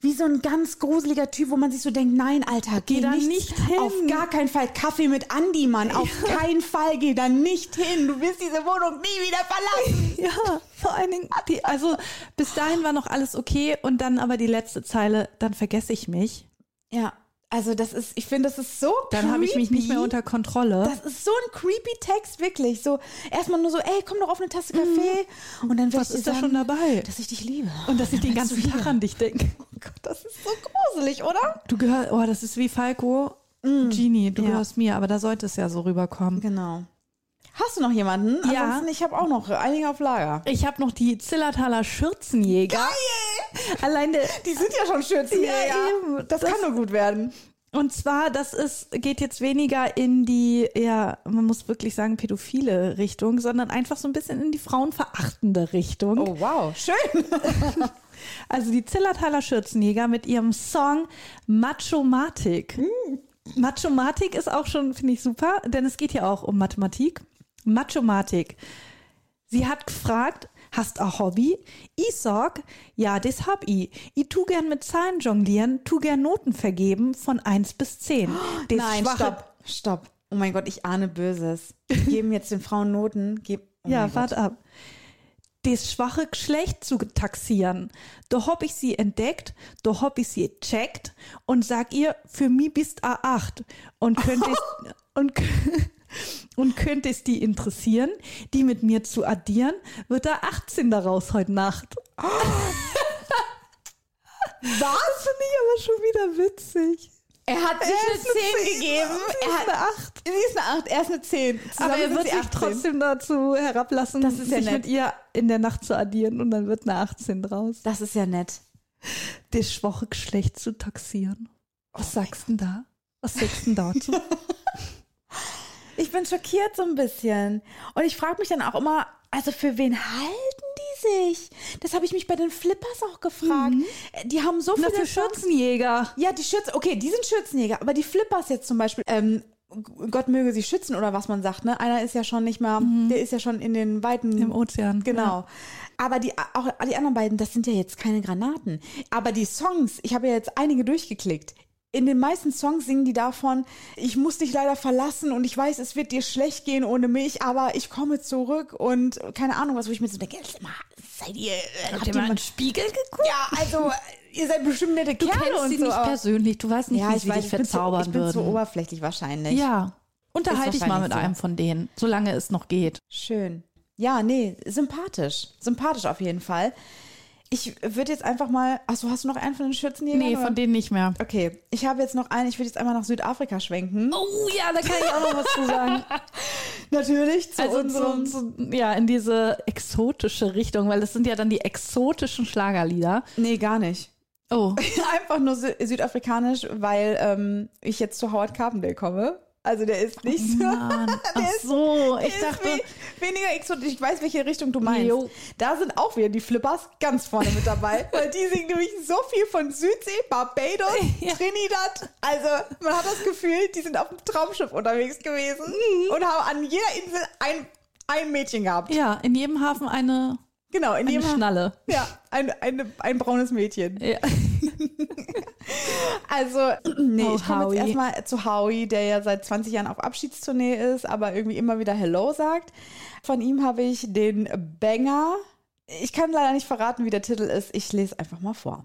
S3: wie so ein ganz gruseliger Typ, wo man sich so denkt, nein, Alter, geh,
S2: Geh da
S3: nicht,
S2: nicht hin.
S3: Auf gar keinen Fall Kaffee mit Andi, Mann. Auf keinen Fall, geh da nicht hin. Du wirst diese Wohnung nie wieder verlassen.
S2: Ja, vor allen Dingen, die, also bis dahin war noch alles okay und dann aber die letzte Zeile, dann vergesse ich mich.
S3: Ja, Also das ist, ich finde, das ist so
S2: Dann habe ich mich nicht mehr unter Kontrolle.
S3: Das ist so ein creepy Text, wirklich. So erstmal nur so, ey, komm doch auf eine Tasse Kaffee. Und dann
S2: Mhm. Was
S3: ich
S2: ist da schon dabei?
S3: Dass ich dich liebe.
S2: Und dass ich den ganzen Tag an dich denke.
S3: Oh Gott, das ist so gruselig, oder?
S2: Du gehörst, oh, das ist wie Falco, Genie, du
S3: Ja.
S2: gehörst mir, aber da sollte es ja so rüberkommen.
S3: Genau. Hast du noch jemanden?
S2: Ja.
S3: Ansonsten, ich habe auch noch einige auf Lager.
S2: Ich habe noch die Zillertaler Schürzenjäger. Allein der,
S3: Die sind ja schon Schürzenjäger.
S2: Ja.
S3: Das,
S2: Das-
S3: kann nur gut werden.
S2: Und zwar, das ist, geht jetzt weniger in die, ja, man muss wirklich sagen, pädophile Richtung, sondern einfach so ein bisschen in die frauenverachtende Richtung.
S3: Oh, wow. Schön.
S2: Also die Zillertaler Schürzenjäger mit ihrem Song Machomatik. Machomatik ist auch schon, finde ich super, denn es geht ja auch um Mathematik. Machomatik. Sie hat gefragt, hast ein Hobby? Ich sag, ja, das hab ich. Ich tu gern mit Zahlen jonglieren, tu gern Noten vergeben von 1 bis 10. Das
S3: Nein,
S2: schwache-
S3: stopp. Stopp. Oh mein Gott, ich ahne Böses. Geben jetzt den Frauen Noten. Geb, oh
S2: Ja, warte ab. Das schwache Geschlecht zu taxieren. Da hab ich sie entdeckt, da hab ich sie checkt und sag ihr, für mich bist A8 und könntest und, und könntest die interessieren, die mit mir zu addieren, wird da 18 daraus heute Nacht. Was? Finde ich aber schon wieder witzig.
S3: Er hat sich
S2: Er
S3: eine
S2: ist eine
S3: 10 gegeben.
S2: Sie
S3: Er hat
S2: eine 8.
S3: Sie ist eine 8, er ist eine 10. Zusammen
S2: Aber er wird sich
S3: 18.
S2: trotzdem dazu herablassen,
S3: Das ist ja
S2: sich
S3: nett.
S2: mit ihr in der Nacht zu addieren und dann wird eine 18 draus.
S3: Das ist ja nett.
S2: das schwache Geschlecht zu taxieren. Was sagst denn da? Was sagst denn dazu?
S3: Ich bin schockiert so ein bisschen. Und ich frage mich dann auch immer, also für wen halten die sich? Das habe ich mich bei den Flippers auch gefragt. Die haben so
S2: Na,
S3: viele
S2: für
S3: Songs-
S2: Schürzenjäger.
S3: Ja, die Schürzen, okay, die sind Schürzenjäger, aber die Flippers jetzt zum Beispiel, ähm, Gott möge sie schützen oder was man sagt, ne? Einer ist ja schon nicht mehr, der ist ja schon in den weiten
S2: Im Ozean,
S3: Genau. Aber die auch die anderen beiden, das sind ja jetzt keine Granaten. Aber die Songs, ich habe ja jetzt einige durchgeklickt. In den meisten Songs singen die davon, ich muss dich leider verlassen und ich weiß, es wird dir schlecht gehen ohne mich, aber ich komme zurück und keine Ahnung was, wo ich mir so denke, mal, seid ihr, äh, habt ihr mal einen
S2: Spiegel geguckt?
S3: ja, also ihr seid bestimmt nette
S2: Du
S3: Kerle
S2: kennst
S3: und
S2: sie
S3: so.
S2: nicht
S3: aber-
S2: persönlich, du weißt nicht,
S3: ja,
S2: wie
S3: ich
S2: sie
S3: weiß,
S2: dich verzaubern
S3: ich bin
S2: würden.
S3: oberflächlich wahrscheinlich.
S2: Ja. Unterhalte dich mal mit
S3: so.
S2: einem von denen, solange es noch geht.
S3: Schön. Ja, nee, sympathisch. Sympathisch auf jeden Fall. Ich würde jetzt einfach mal. Achso, hast du noch einen von den Schürzenjägern?
S2: Nee,
S3: oder?
S2: von denen nicht mehr.
S3: Okay, ich habe jetzt noch einen. Ich würde jetzt einmal nach Südafrika schwenken.
S2: Oh ja, da kann ich auch noch was zu sagen.
S3: Natürlich zu
S2: Also
S3: unserem.
S2: zu, zu, ja, in diese exotische Richtung, weil das sind ja dann die exotischen Schlagerlieder.
S3: nee, gar nicht.
S2: Oh,
S3: Einfach nur sü südafrikanisch, weil ähm, ich jetzt zu Howard Carpendale komme. Also der ist nicht so.
S2: Mann. Ach
S3: ist-
S2: so,
S3: Der
S2: ich
S3: ist
S2: dachte,
S3: we weniger exotisch. Ich weiß, welche Richtung du meinst.
S2: Jo.
S3: Da sind auch wieder die Flippers ganz vorne mit dabei, weil die singen nämlich so viel von Südsee, Barbados,
S2: Ja.
S3: Trinidad. Also man hat das Gefühl, die sind auf dem Traumschiff unterwegs gewesen
S2: Mhm.
S3: und haben an jeder Insel ein, ein Mädchen gehabt.
S2: ja, in jedem Hafen eine,
S3: Genau, in
S2: eine
S3: jedem
S2: Schnalle.
S3: Ja, ein, eine, ein braunes Mädchen.
S2: Ja.
S3: Also, nee,
S2: Oh,
S3: ich komme jetzt erstmal zu Howie, der ja seit 20 Jahren auf Abschiedstournee ist, aber irgendwie immer wieder Hello sagt. Von ihm habe ich den Banger. Ich kann leider nicht verraten, wie der Titel ist. Ich lese einfach mal vor.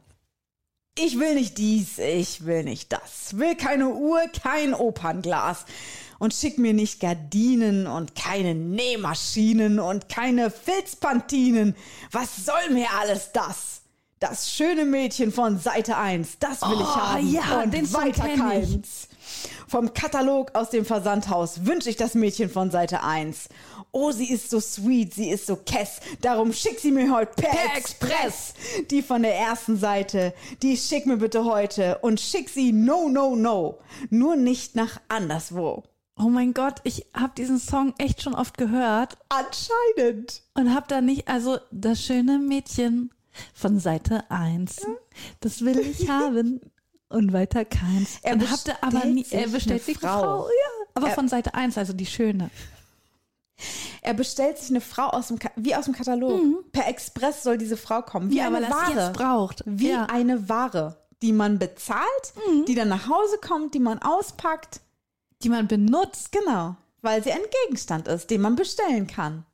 S3: Ich will nicht dies, ich will nicht das. Will keine Uhr, kein Opernglas. Und schick mir nicht Gardinen und keine Nähmaschinen und keine Filzpantinen. Was soll mir alles das? Das schöne Mädchen von Seite 1, das will ich
S2: Oh,
S3: haben.
S2: ja,
S3: und
S2: den
S3: weiter
S2: ich.
S3: keins. Vom Katalog aus dem Versandhaus wünsche ich das Mädchen von Seite 1. Oh, sie ist so sweet, sie ist so kess. Darum schick sie mir heute per,
S2: Per
S3: Express. Die von der ersten Seite, die schick mir bitte heute und schick sie no, no, no. Nur nicht nach anderswo.
S2: Oh mein Gott, ich habe diesen Song echt schon oft gehört
S3: Anscheinend.
S2: und habe da nicht, also das schöne Mädchen von Seite 1, das will ich haben und weiter keins.
S3: Er
S2: und da aber nie,
S3: bestellt
S2: er
S3: sich
S2: bestellt
S3: eine
S2: sich eine
S3: Frau.
S2: Frau, ja, aber
S3: Er-
S2: von Seite 1, also die schöne.
S3: Er bestellt sich eine Frau aus dem, wie aus dem Katalog. Per Express soll diese Frau kommen. Wie
S2: Ja,
S3: eine Ware.
S2: braucht.
S3: Wie
S2: Ja.
S3: eine Ware, die man bezahlt, die dann nach Hause kommt, die man auspackt.
S2: Die man benutzt.
S3: Genau, weil sie ein Gegenstand ist, den man bestellen kann.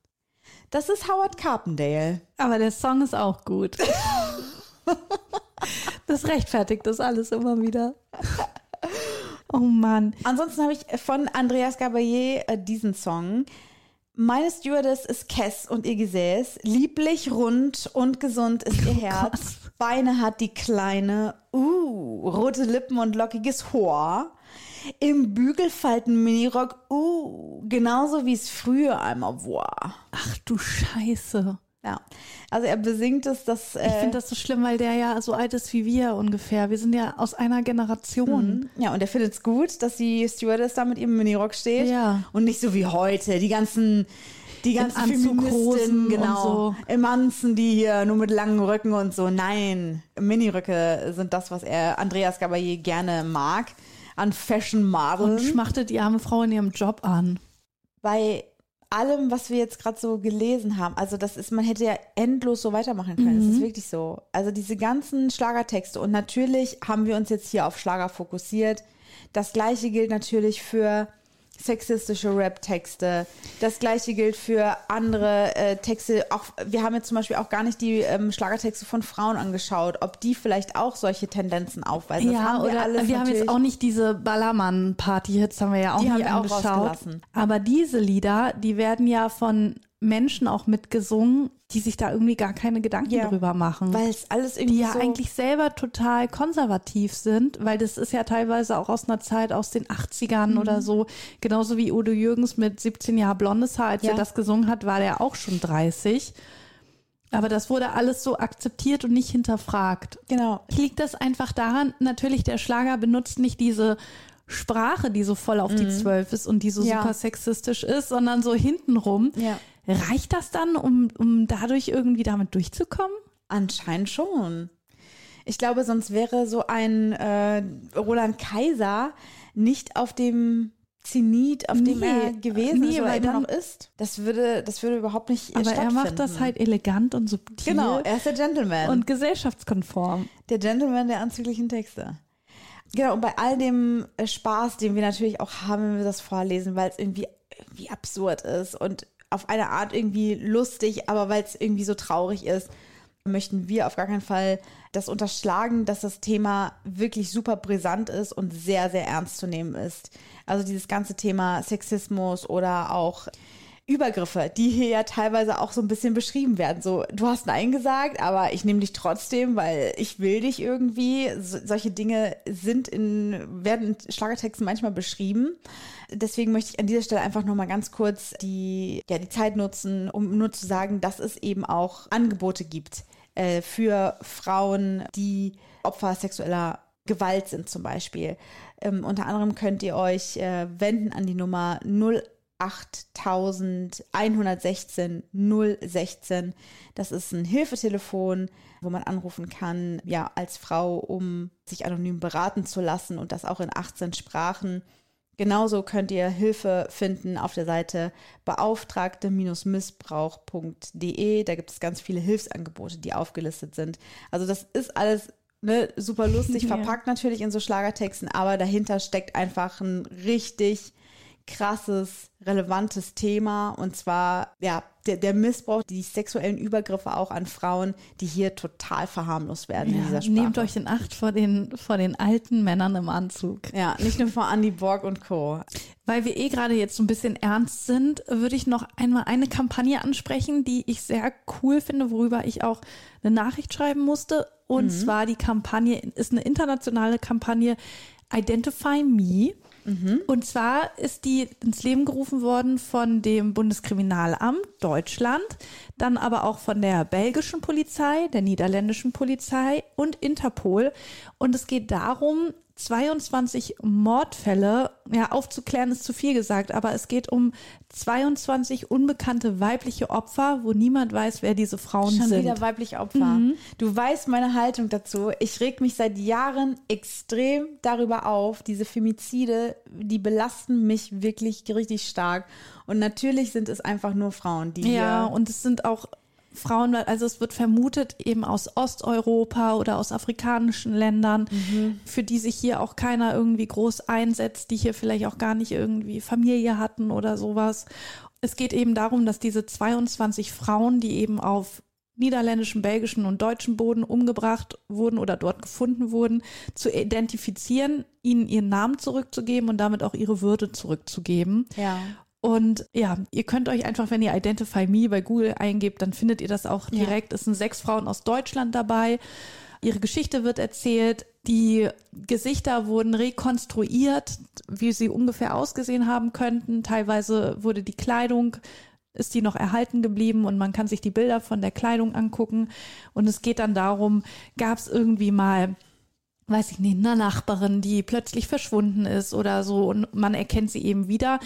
S3: Das ist Howard Carpendale.
S2: Aber der Song ist auch gut. das rechtfertigt das alles immer wieder. Oh Mann.
S3: Ansonsten habe ich von Andreas Gabayé äh, diesen Song. Meine Stewardess ist Kess und ihr Gesäß. Lieblich, rund und gesund ist ihr Herz. Beine hat die Kleine. Uh, rote Lippen und lockiges Haar. Im Bügelfalten Minirock. Uh, genauso wie es früher einmal war.
S2: Ach du Scheiße.
S3: Ja, also er besingt es, dass. Äh,
S2: Ich finde das so schlimm, weil der ja so alt ist wie wir ungefähr. Wir sind ja aus einer Generation.
S3: Ja, und er findet es gut, dass die Stewardess da mit ihrem Minirock steht.
S2: Ja.
S3: Und nicht so wie heute, die ganzen, die ganzen Feministinnen, genau,
S2: so.
S3: im Anzen, die hier nur mit langen Röcken und so. Nein, Miniröcke sind das, was er, Andreas Gabayé gerne mag, an Fashion
S2: Und
S3: Modeln.
S2: schmachtet die arme Frau in ihrem Job an.
S3: Bei allem, was wir jetzt gerade so gelesen haben, also das ist, man hätte ja endlos so weitermachen können. Es ist wirklich so. Also diese ganzen Schlagertexte und natürlich haben wir uns jetzt hier auf Schlager fokussiert. Das gleiche gilt natürlich für sexistische Rap-Texte. Das gleiche gilt für andere äh, Texte. Auch wir haben jetzt zum Beispiel auch gar nicht die ähm, Schlagertexte von Frauen angeschaut, ob die vielleicht auch solche Tendenzen aufweisen. Das
S2: ja,
S3: haben wir
S2: oder
S3: alles
S2: wir haben jetzt auch nicht diese Ballermann-Party-Hits, haben wir ja auch
S3: Die haben
S2: nie
S3: wir auch
S2: angeschaut.
S3: rausgelassen.
S2: Aber diese Lieder, die werden ja von Menschen auch mitgesungen, die sich da irgendwie gar keine Gedanken
S3: Ja.
S2: drüber machen.
S3: weil es alles irgendwie
S2: die ja
S3: so
S2: eigentlich selber total konservativ sind, weil das ist ja teilweise auch aus einer Zeit aus den 80ern
S3: Mhm.
S2: oder so. Genauso wie Udo Jürgens mit 17 Jahren blondes Haar, als
S3: Ja.
S2: er das gesungen hat, war der auch schon 30. Aber das wurde alles so akzeptiert und nicht hinterfragt.
S3: genau.
S2: Liegt das einfach daran, natürlich der Schlager benutzt nicht diese Sprache, die so voll auf die Zwölf ist und die so
S3: Mhm. Ja.
S2: super sexistisch ist, sondern so hintenrum.
S3: Ja.
S2: Reicht das dann, um, um dadurch irgendwie damit durchzukommen?
S3: Anscheinend schon. Ich glaube, sonst wäre so ein äh, Roland Kaiser nicht auf dem Zenit, auf dem
S2: Nee,
S3: er gewesen
S2: nee,
S3: ist oder
S2: weil
S3: immer noch ist. Das würde, das würde überhaupt nicht
S2: Aber er macht das halt elegant und subtil
S3: Genau, er ist der Gentleman.
S2: und gesellschaftskonform.
S3: der Gentleman der anzüglichen Texte. Genau, und bei all dem äh, Spaß, den wir natürlich auch haben, wenn wir das vorlesen, weil es irgendwie, irgendwie absurd ist und auf eine Art irgendwie lustig, aber weil es irgendwie so traurig ist, möchten wir auf gar keinen Fall das unterschlagen, dass das Thema wirklich super brisant ist und sehr, sehr ernst zu nehmen ist. Also dieses ganze Thema Sexismus oder auch Übergriffe, die hier ja teilweise auch so ein bisschen beschrieben werden. So, du hast Nein gesagt, aber ich nehme dich trotzdem, weil ich will dich irgendwie. So, solche Dinge sind in, werden in Schlagertexten manchmal beschrieben. Deswegen möchte ich an dieser Stelle einfach nochmal ganz kurz die, ja, die Zeit nutzen, um nur zu sagen, dass es eben auch Angebote gibt äh, für Frauen, die Opfer sexueller Gewalt sind zum Beispiel. Ähm, unter anderem könnt ihr euch äh, wenden an die Nummer 08116 016. Das ist ein Hilfetelefon, wo man anrufen kann, ja, als Frau, um sich anonym beraten zu lassen und das auch in 18 Sprachen. Genauso könnt ihr Hilfe finden auf der Seite beauftragte-missbrauch.de. Da gibt es ganz viele Hilfsangebote, die aufgelistet sind. Also das ist alles ne, super lustig
S2: Ja.
S3: verpackt natürlich in so Schlagertexten, aber dahinter steckt einfach ein richtig krasses, relevantes Thema und zwar ja der, der Missbrauch, die sexuellen Übergriffe auch an Frauen, die hier total verharmlost werden in dieser
S2: Ja,
S3: Sprache.
S2: nehmt euch in Acht vor den, vor den alten Männern im Anzug.
S3: ja, nicht nur von Andy Borg und Co.
S2: Weil wir eh gerade jetzt so ein bisschen ernst sind, würde ich noch einmal eine Kampagne ansprechen, die ich sehr cool finde, worüber ich auch eine Nachricht schreiben musste. Und zwar die Kampagne ist eine internationale Kampagne Identify Me. Und zwar ist die ins Leben gerufen worden von dem Bundeskriminalamt Deutschland, dann aber auch von der belgischen Polizei, der niederländischen Polizei und Interpol. Und es geht darum, 22 Mordfälle, ja, aufzuklären ist zu viel gesagt, aber es geht um 22 unbekannte weibliche Opfer, wo niemand weiß, wer diese Frauen
S3: Schon
S2: sind.
S3: wieder weibliche Opfer. Du weißt meine Haltung dazu. Ich reg mich seit Jahren extrem darüber auf. Diese Femizide, die belasten mich wirklich richtig stark. Und natürlich sind es einfach nur Frauen, die
S2: Ja, und es sind auch Frauen, also es wird vermutet eben aus Osteuropa oder aus afrikanischen Ländern, für die sich hier auch keiner irgendwie groß einsetzt, die hier vielleicht auch gar nicht irgendwie Familie hatten oder sowas. Es geht eben darum, dass diese 22 Frauen, die eben auf niederländischen, belgischen und deutschen Boden umgebracht wurden oder dort gefunden wurden, zu identifizieren, ihnen ihren Namen zurückzugeben und damit auch ihre Würde zurückzugeben.
S3: Ja.
S2: Und ja, ihr könnt euch einfach, wenn ihr Identify Me bei Google eingebt, dann findet ihr das auch
S3: Ja.
S2: direkt. Es sind sechs Frauen aus Deutschland dabei. Ihre Geschichte wird erzählt. Die Gesichter wurden rekonstruiert, wie sie ungefähr ausgesehen haben könnten. Teilweise wurde die Kleidung, ist die noch erhalten geblieben und man kann sich die Bilder von der Kleidung angucken. Und es geht dann darum, gab es irgendwie mal weiß ich nicht, eine Nachbarin, die plötzlich verschwunden ist oder so und man erkennt sie eben wieder.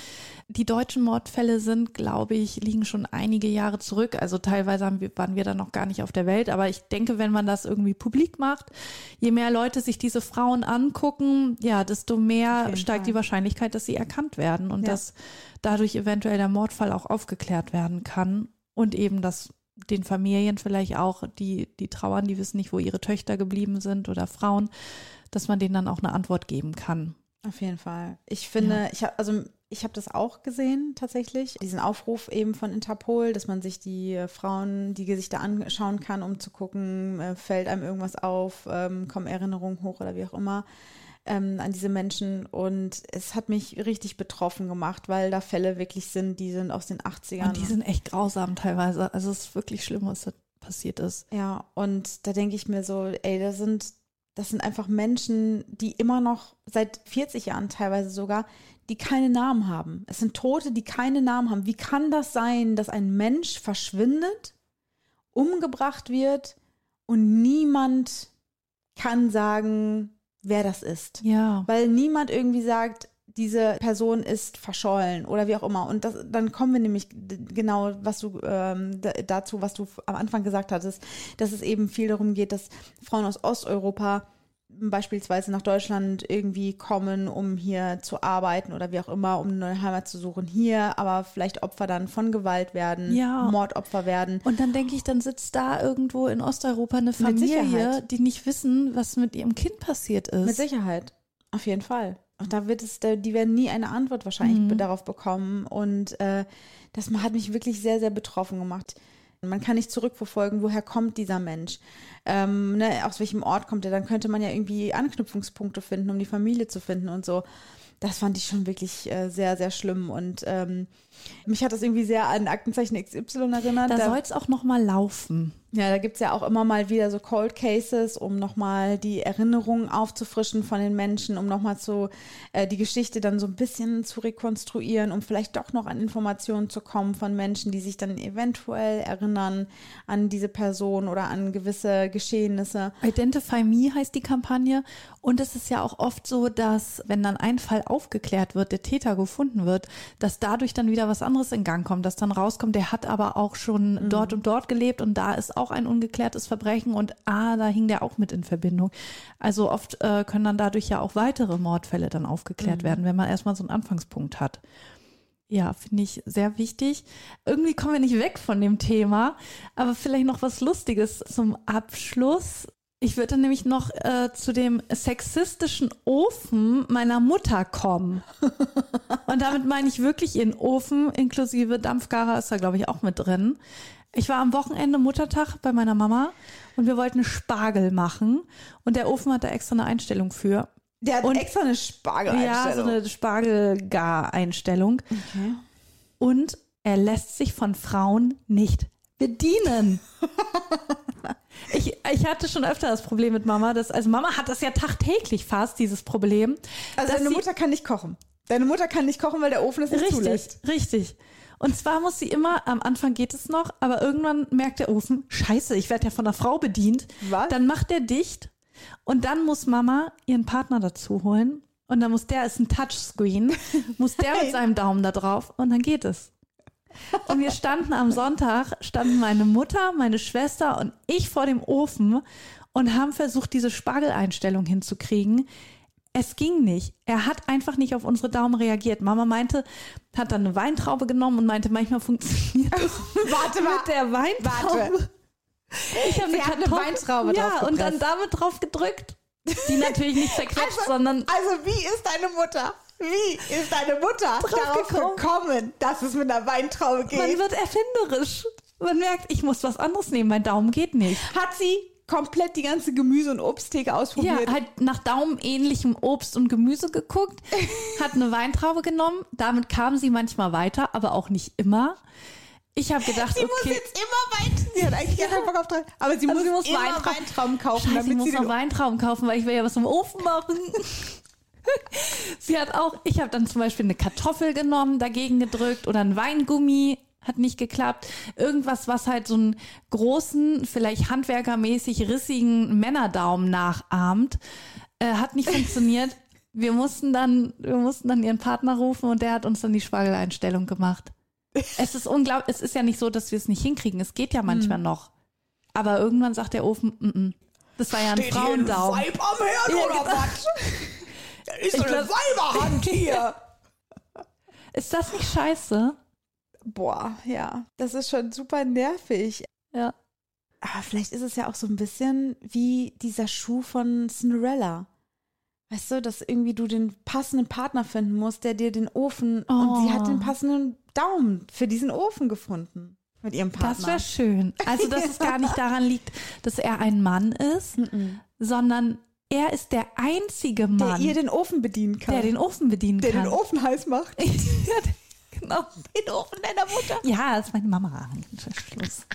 S2: Die deutschen Mordfälle sind, glaube ich, liegen schon einige Jahre zurück. Also teilweise wir, waren wir da noch gar nicht auf der Welt. Aber ich denke, wenn man das irgendwie publik macht, je mehr Leute sich diese Frauen angucken, ja, desto mehr steigt
S3: Fall.
S2: die Wahrscheinlichkeit, dass sie erkannt werden und
S3: Ja.
S2: dass dadurch eventuell der Mordfall auch aufgeklärt werden kann und eben, dass den Familien vielleicht auch, die, die trauern, die wissen nicht, wo ihre Töchter geblieben sind oder Frauen, dass man denen dann auch eine Antwort geben kann.
S3: Auf jeden Fall. Ich finde, ich habe also ich habe das auch gesehen tatsächlich, diesen Aufruf eben von Interpol, dass man sich die Frauen, die Gesichter anschauen kann, um zu gucken, äh, fällt einem irgendwas auf, ähm, kommen Erinnerungen hoch oder wie auch immer ähm, an diese Menschen. Und es hat mich richtig betroffen gemacht, weil da Fälle wirklich sind, die sind aus den 80ern.
S2: Und die sind echt grausam teilweise. Also es ist wirklich schlimm, was da passiert ist.
S3: Ja, und da denke ich mir so, ey, das sind, das sind einfach Menschen, die immer noch seit 40 Jahren teilweise sogar, die keine Namen haben. Es sind Tote, die keine Namen haben. Wie kann das sein, dass ein Mensch verschwindet, umgebracht wird und niemand kann sagen, wer das ist?
S2: Ja.
S3: weil niemand irgendwie sagt, diese Person ist verschollen oder wie auch immer. Und das, dann kommen wir nämlich genau, was du ähm, da- dazu, was du am Anfang gesagt hattest, dass es eben viel darum geht, dass Frauen aus Osteuropa beispielsweise nach Deutschland irgendwie kommen, um hier zu arbeiten oder wie auch immer, um eine neue Heimat zu suchen hier, aber vielleicht Opfer dann von Gewalt werden,
S2: Ja.
S3: Mordopfer werden.
S2: Und dann denke ich, dann sitzt da irgendwo in Osteuropa eine Familie, die nicht wissen, was mit ihrem Kind passiert ist.
S3: Mit Sicherheit. Auf jeden Fall. Und da wird es, die werden nie eine Antwort wahrscheinlich
S2: Mhm.
S3: darauf bekommen. Und äh, das hat mich wirklich sehr, sehr betroffen gemacht. Man kann nicht zurückverfolgen, woher kommt dieser Mensch, ähm, ne, aus welchem Ort kommt er. Dann könnte man ja irgendwie Anknüpfungspunkte finden, um die Familie zu finden und so. Das fand ich schon wirklich äh, sehr, sehr schlimm. Und ähm, mich hat das irgendwie sehr an Aktenzeichen XY erinnert.
S2: da
S3: Da-
S2: soll es auch noch mal laufen.
S3: Ja, da gibt's ja auch immer mal wieder so Cold Cases, um nochmal die Erinnerungen aufzufrischen von den Menschen, um nochmal so äh, die Geschichte dann so ein bisschen zu rekonstruieren, um vielleicht doch noch an Informationen zu kommen von Menschen, die sich dann eventuell erinnern an diese Person oder an gewisse Geschehnisse.
S2: Identify Me heißt die Kampagne. Und es ist ja auch oft so, dass wenn dann ein Fall aufgeklärt wird, der Täter gefunden wird, dass dadurch dann wieder was anderes in Gang kommt, dass dann rauskommt, der hat aber auch schon dort und dort gelebt und da ist auch ein ungeklärtes Verbrechen und ah, da hing der auch mit in Verbindung. Also oft äh, können dann dadurch ja auch weitere Mordfälle dann aufgeklärt werden, wenn man erstmal so einen Anfangspunkt hat. Ja, finde ich sehr wichtig. Irgendwie kommen wir nicht weg von dem Thema, aber vielleicht noch was Lustiges zum Abschluss. Ich würde nämlich noch äh, zu dem sexistischen Ofen meiner Mutter kommen. Und damit meine ich wirklich ihren Ofen, inklusive Dampfgarer ist da, glaube ich, auch mit drin. Ich war am Wochenende Muttertag bei meiner Mama und wir wollten Spargel machen. Und der Ofen hat da extra eine Einstellung für.
S3: Der hat
S2: Und-
S3: extra eine Spargel
S2: Ja, so eine Spargelgar-Einstellung.
S3: Okay.
S2: Und er lässt sich von Frauen nicht bedienen. Ich, ich hatte schon öfter das Problem mit Mama, dass, also Mama hat das ja tagtäglich fast, dieses Problem.
S3: Also deine
S2: sie-
S3: Mutter kann nicht kochen. Deine Mutter kann nicht kochen, weil der Ofen es nicht
S2: Richtig,
S3: zulässt.
S2: richtig. Und zwar muss sie immer, am Anfang geht es noch, aber irgendwann merkt der Ofen, scheiße, ich werde ja von einer Frau bedient.
S3: Was?
S2: Dann macht der dicht und dann muss Mama ihren Partner dazu holen. Und dann muss der, ist ein Touchscreen, muss der mit seinem Daumen da drauf und dann geht es. Und wir standen am Sonntag, standen meine Mutter, meine Schwester und ich vor dem Ofen und haben versucht, diese Spargeleinstellung hinzukriegen. Es ging nicht. Er hat einfach nicht auf unsere Daumen reagiert. Mama meinte, hat dann eine Weintraube genommen und meinte, manchmal funktioniert das
S3: Warte mal.
S2: mit der Weintraube.
S3: Warte.
S2: Ich habe
S3: hat eine Weintraube
S2: Ja, und dann damit drauf gedrückt. Die natürlich nicht zerquetscht,
S3: Also,
S2: sondern
S3: also wie ist deine Mutter? Wie ist deine Mutter darauf
S2: gekommen?
S3: gekommen, dass es mit einer Weintraube geht?
S2: man wird erfinderisch. man merkt, ich muss was anderes nehmen, mein Daumen geht nicht.
S3: Hat sie komplett die ganze Gemüse- und Obsttheke
S2: Ja,
S3: ausprobiert?
S2: halt nach daumenähnlichem Obst und Gemüse geguckt, hat eine Weintraube genommen. Damit kam sie manchmal weiter, aber auch nicht immer. Ich habe gedacht,
S3: Sie muss
S2: okay,
S3: jetzt immer Wein. Sie hat eigentlich gar keinen Bock auf drei. Aber sie
S2: Also
S3: muss,
S2: sie muss
S3: immer
S2: Weintrauben-
S3: Weintrauben kaufen,
S2: Scheiße,
S3: damit
S2: muss
S3: sie
S2: noch
S3: den
S2: Weintrauben kaufen, weil ich will ja was im Ofen machen. Sie hat auch, ich habe dann zum Beispiel eine Kartoffel genommen, dagegen gedrückt oder ein Weingummi, hat nicht geklappt. Irgendwas, was halt so einen großen, vielleicht handwerkermäßig rissigen Männerdaumen nachahmt, äh, hat nicht funktioniert. Wir mussten dann, wir mussten dann ihren Partner rufen und der hat uns dann die Spargeleinstellung gemacht. Es ist unglaublich, es ist ja nicht so, dass wir es nicht hinkriegen. Es geht ja manchmal
S3: Hm.
S2: noch. Aber irgendwann sagt der Ofen, mm -mm. das war ja ein
S3: Steht hier ein
S2: Frauendaumen.
S3: Weib am Herd
S2: Ja,
S3: oder
S2: genau.
S3: was? Da ist so eine
S2: glaub-
S3: Weiberhand hier.
S2: Ist das nicht scheiße?
S3: Boah, ja. Das ist schon super nervig.
S2: Ja.
S3: Aber vielleicht ist es ja auch so ein bisschen wie dieser Schuh von Cinderella. Weißt du, dass irgendwie du den passenden Partner finden musst, der dir den Ofen und sie hat den
S2: Oh.
S3: passenden Daumen für diesen Ofen gefunden mit ihrem Partner.
S2: Das wäre schön. Also, dass es gar nicht daran liegt, dass er ein Mann ist, sondern er ist der einzige
S3: der
S2: Mann,
S3: ihr den Ofen bedienen kann.
S2: der den Ofen bedienen
S3: der
S2: kann.
S3: den Ofen heiß macht.
S2: ja, genau.
S3: Den Ofen deiner Mutter.
S2: Ja, das ist meine Mama. Schluss.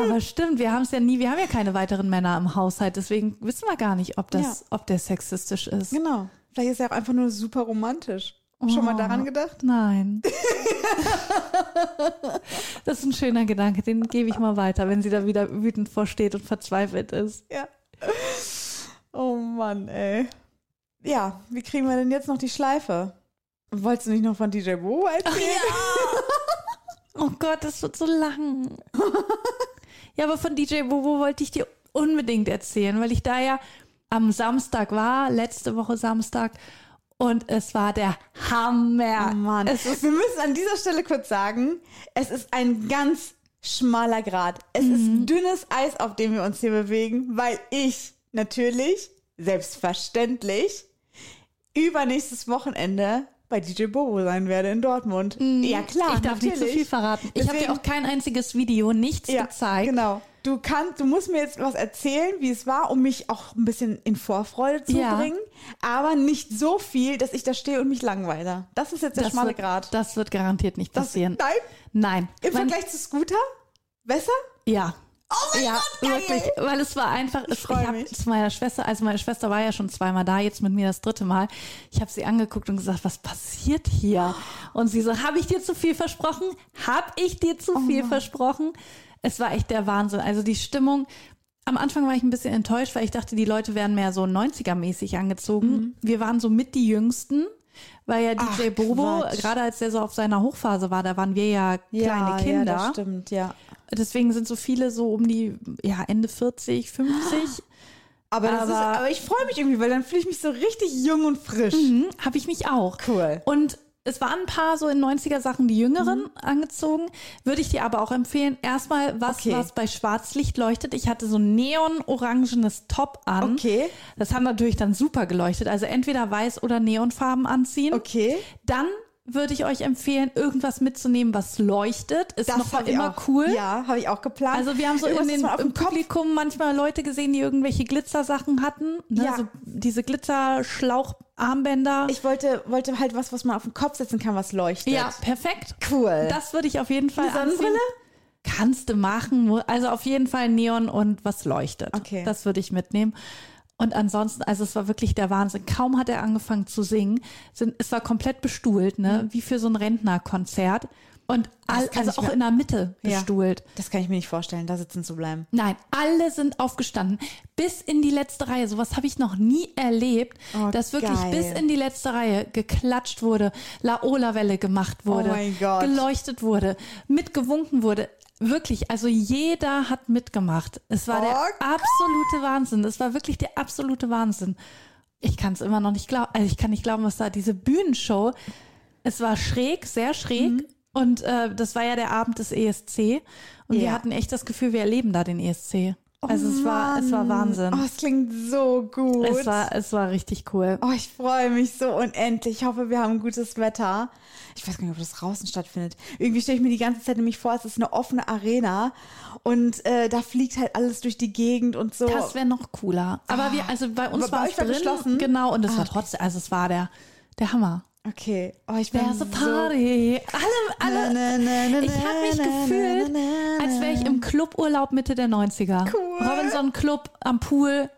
S2: Aber stimmt, wir haben es ja nie, wir haben ja keine weiteren Männer im Haushalt, deswegen wissen wir gar nicht, ob das,
S3: Ja.
S2: ob der sexistisch ist.
S3: Genau. Vielleicht ist er auch einfach nur super romantisch. Schon mal
S2: Oh.
S3: daran gedacht?
S2: Nein. das ist ein schöner Gedanke, den gebe ich mal weiter, wenn sie da wieder wütend vorsteht und verzweifelt ist.
S3: Ja. Oh Mann, ey. Ja, wie kriegen wir denn jetzt noch die Schleife? Wolltest du nicht noch von DJ Bo erzählen?
S2: Oh Gott, das wird so lang. ja, aber von DJ Bobo wollte ich dir unbedingt erzählen, weil ich da ja am Samstag war, letzte Woche Samstag, und es war der Hammer.
S3: Oh Mann.
S2: Ist
S3: wir müssen an dieser Stelle kurz sagen, es ist ein ganz schmaler Grad. Es
S2: Mhm.
S3: ist dünnes Eis, auf dem wir uns hier bewegen, weil ich natürlich, selbstverständlich, übernächstes Wochenende bei DJ Bobo sein werde in Dortmund. Ja, klar.
S2: Mhm. ich darf nicht zu
S3: natürlich.
S2: viel verraten. Ich habe dir auch kein einziges Video, nichts
S3: ja,
S2: gezeigt.
S3: Genau. Du kannst, du musst mir jetzt was erzählen, wie es war, um mich auch ein bisschen in Vorfreude zu
S2: Ja.
S3: bringen, aber nicht so viel, dass ich da stehe und mich langweile. Das ist jetzt der
S2: Das
S3: schmale
S2: wird,
S3: Grad.
S2: Das wird garantiert nicht
S3: Das-
S2: passieren.
S3: Nein,
S2: Nein.
S3: im
S2: Mein-
S3: Vergleich zu Scooter besser?
S2: Ja.
S3: Oh mein
S2: ja,
S3: Gott, geil!
S2: wirklich, weil es war einfach, ich, ich habe zu meiner Schwester, also meine Schwester war ja schon zweimal da, jetzt mit mir das dritte Mal. Ich habe sie angeguckt und gesagt, was passiert hier? Und sie so, habe ich dir zu viel versprochen? Hab ich dir zu
S3: Oh
S2: viel versprochen? Es war echt der Wahnsinn. Also die Stimmung. Am Anfang war ich ein bisschen enttäuscht, weil ich dachte, die Leute wären mehr so 90er-mäßig angezogen.
S3: Mhm.
S2: Wir waren so mit die Jüngsten, weil ja
S3: Ach,
S2: DJ Bobo,
S3: Quatsch.
S2: gerade als der so auf seiner Hochphase war, da waren wir ja kleine Kinder.
S3: Ja, das stimmt, ja.
S2: Deswegen sind so viele so um die ja, Ende 40, 50.
S3: Aber,
S2: Aber-
S3: ist, aber ich freue mich irgendwie, weil dann fühle ich mich so richtig jung und frisch.
S2: Mhm, Habe ich mich auch.
S3: Cool.
S2: Und es waren ein paar so in 90er Sachen die Jüngeren
S3: Mhm.
S2: angezogen. Würde ich dir aber auch empfehlen. Erstmal was,
S3: Okay.
S2: was bei Schwarzlicht leuchtet. Ich hatte so ein neon-orangenes Top an.
S3: Okay.
S2: Das hat natürlich dann super geleuchtet. Also entweder weiß oder neonfarben anziehen.
S3: Okay.
S2: Dann würde ich euch empfehlen, irgendwas mitzunehmen, was leuchtet. Ist noch
S3: hab ich
S2: immer
S3: auch.
S2: cool.
S3: Ja, habe ich auch geplant.
S2: Also wir haben so in den, im
S3: Kopf
S2: Publikum manchmal Leute gesehen, die irgendwelche Glitzersachen hatten. Ne?
S3: Ja.
S2: So diese Glitzerschlaucharmbänder.
S3: Ich wollte, wollte halt was, was man auf den Kopf setzen kann, was leuchtet.
S2: Ja, perfekt.
S3: Cool.
S2: Das würde ich auf jeden Fall
S3: Eine Sonnenbrille?
S2: anziehen. Kannst du machen. Also auf jeden Fall Neon und was leuchtet.
S3: Okay.
S2: Das würde ich mitnehmen. Und ansonsten, also es war wirklich der Wahnsinn. Kaum hat er angefangen zu singen, sind, es war komplett bestuhlt, ne? Wie für so ein Rentnerkonzert. Und all, also auch in der Mitte
S3: Ja.
S2: bestuhlt.
S3: das kann ich mir nicht vorstellen, da sitzen zu bleiben.
S2: Nein, alle sind aufgestanden. Bis in die letzte Reihe. Sowas habe ich noch nie erlebt,
S3: Oh,
S2: dass wirklich
S3: geil.
S2: bis in die letzte Reihe geklatscht wurde, Laola-Welle gemacht wurde,
S3: Oh mein Gott.
S2: geleuchtet wurde, mitgewunken wurde. Wirklich, also jeder hat mitgemacht. Es war der
S3: Oh
S2: absolute Wahnsinn. Es war wirklich der absolute Wahnsinn. Ich kann es immer noch nicht glauben. Also ich kann nicht glauben, was da diese Bühnenshow. Es war schräg, sehr schräg.
S3: Mhm.
S2: Und äh, das war ja der Abend des ESC. Und wir
S3: Ja.
S2: hatten echt das Gefühl, wir erleben da den ESC. Also es war, es war Wahnsinn.
S3: Oh, es klingt so gut.
S2: Es war, es war richtig cool.
S3: Oh, ich freue mich so unendlich. Ich hoffe, wir haben gutes Wetter. Ich weiß gar nicht, ob das draußen stattfindet. Irgendwie stelle ich mir die ganze Zeit nämlich vor, es ist eine offene Arena und äh, da fliegt halt alles durch die Gegend und so.
S2: Das wäre noch cooler. Aber wir, also bei uns
S3: Aber
S2: war es drin.
S3: geschlossen?
S2: Genau, und es
S3: Ah,
S2: war trotzdem, also es war der, der Hammer.
S3: Okay. Oh, ich bin
S2: There's
S3: so
S2: party. Alle, alle.
S3: Na, na, na,
S2: Ich habe mich gefühlt, als wäre ich im Cluburlaub Mitte der 90er.
S3: Cool.
S2: Robinson Club am Pool.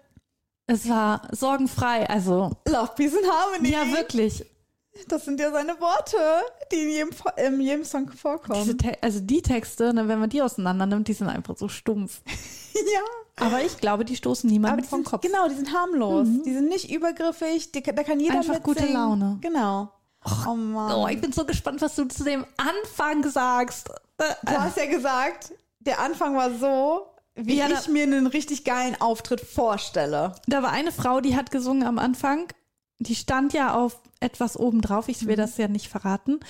S2: Es war sorgenfrei. Also,
S3: Love, Peace and Harmony.
S2: ja, wirklich.
S3: Das sind ja seine Worte, die in jedem, in jedem Song vorkommen.
S2: Also die Texte, ne, wenn man die auseinander nimmt, die sind einfach so stumpf.
S3: ja.
S2: Aber ich glaube, die stoßen niemanden vom Kopf.
S3: genau, die sind harmlos. Die sind nicht übergriffig. Die, da kann jeder
S2: Einfach gute
S3: mitsingen.
S2: Laune.
S3: Genau. Oh Mann.
S2: Oh, ich bin so gespannt, was du zu dem Anfang sagst.
S3: Du hast ja gesagt, der Anfang war so, wie
S2: Ja,
S3: ich mir einen richtig geilen Auftritt vorstelle.
S2: Da war eine Frau, die hat gesungen am Anfang. Die stand ja auf etwas oben drauf. Ich will das ja nicht verraten.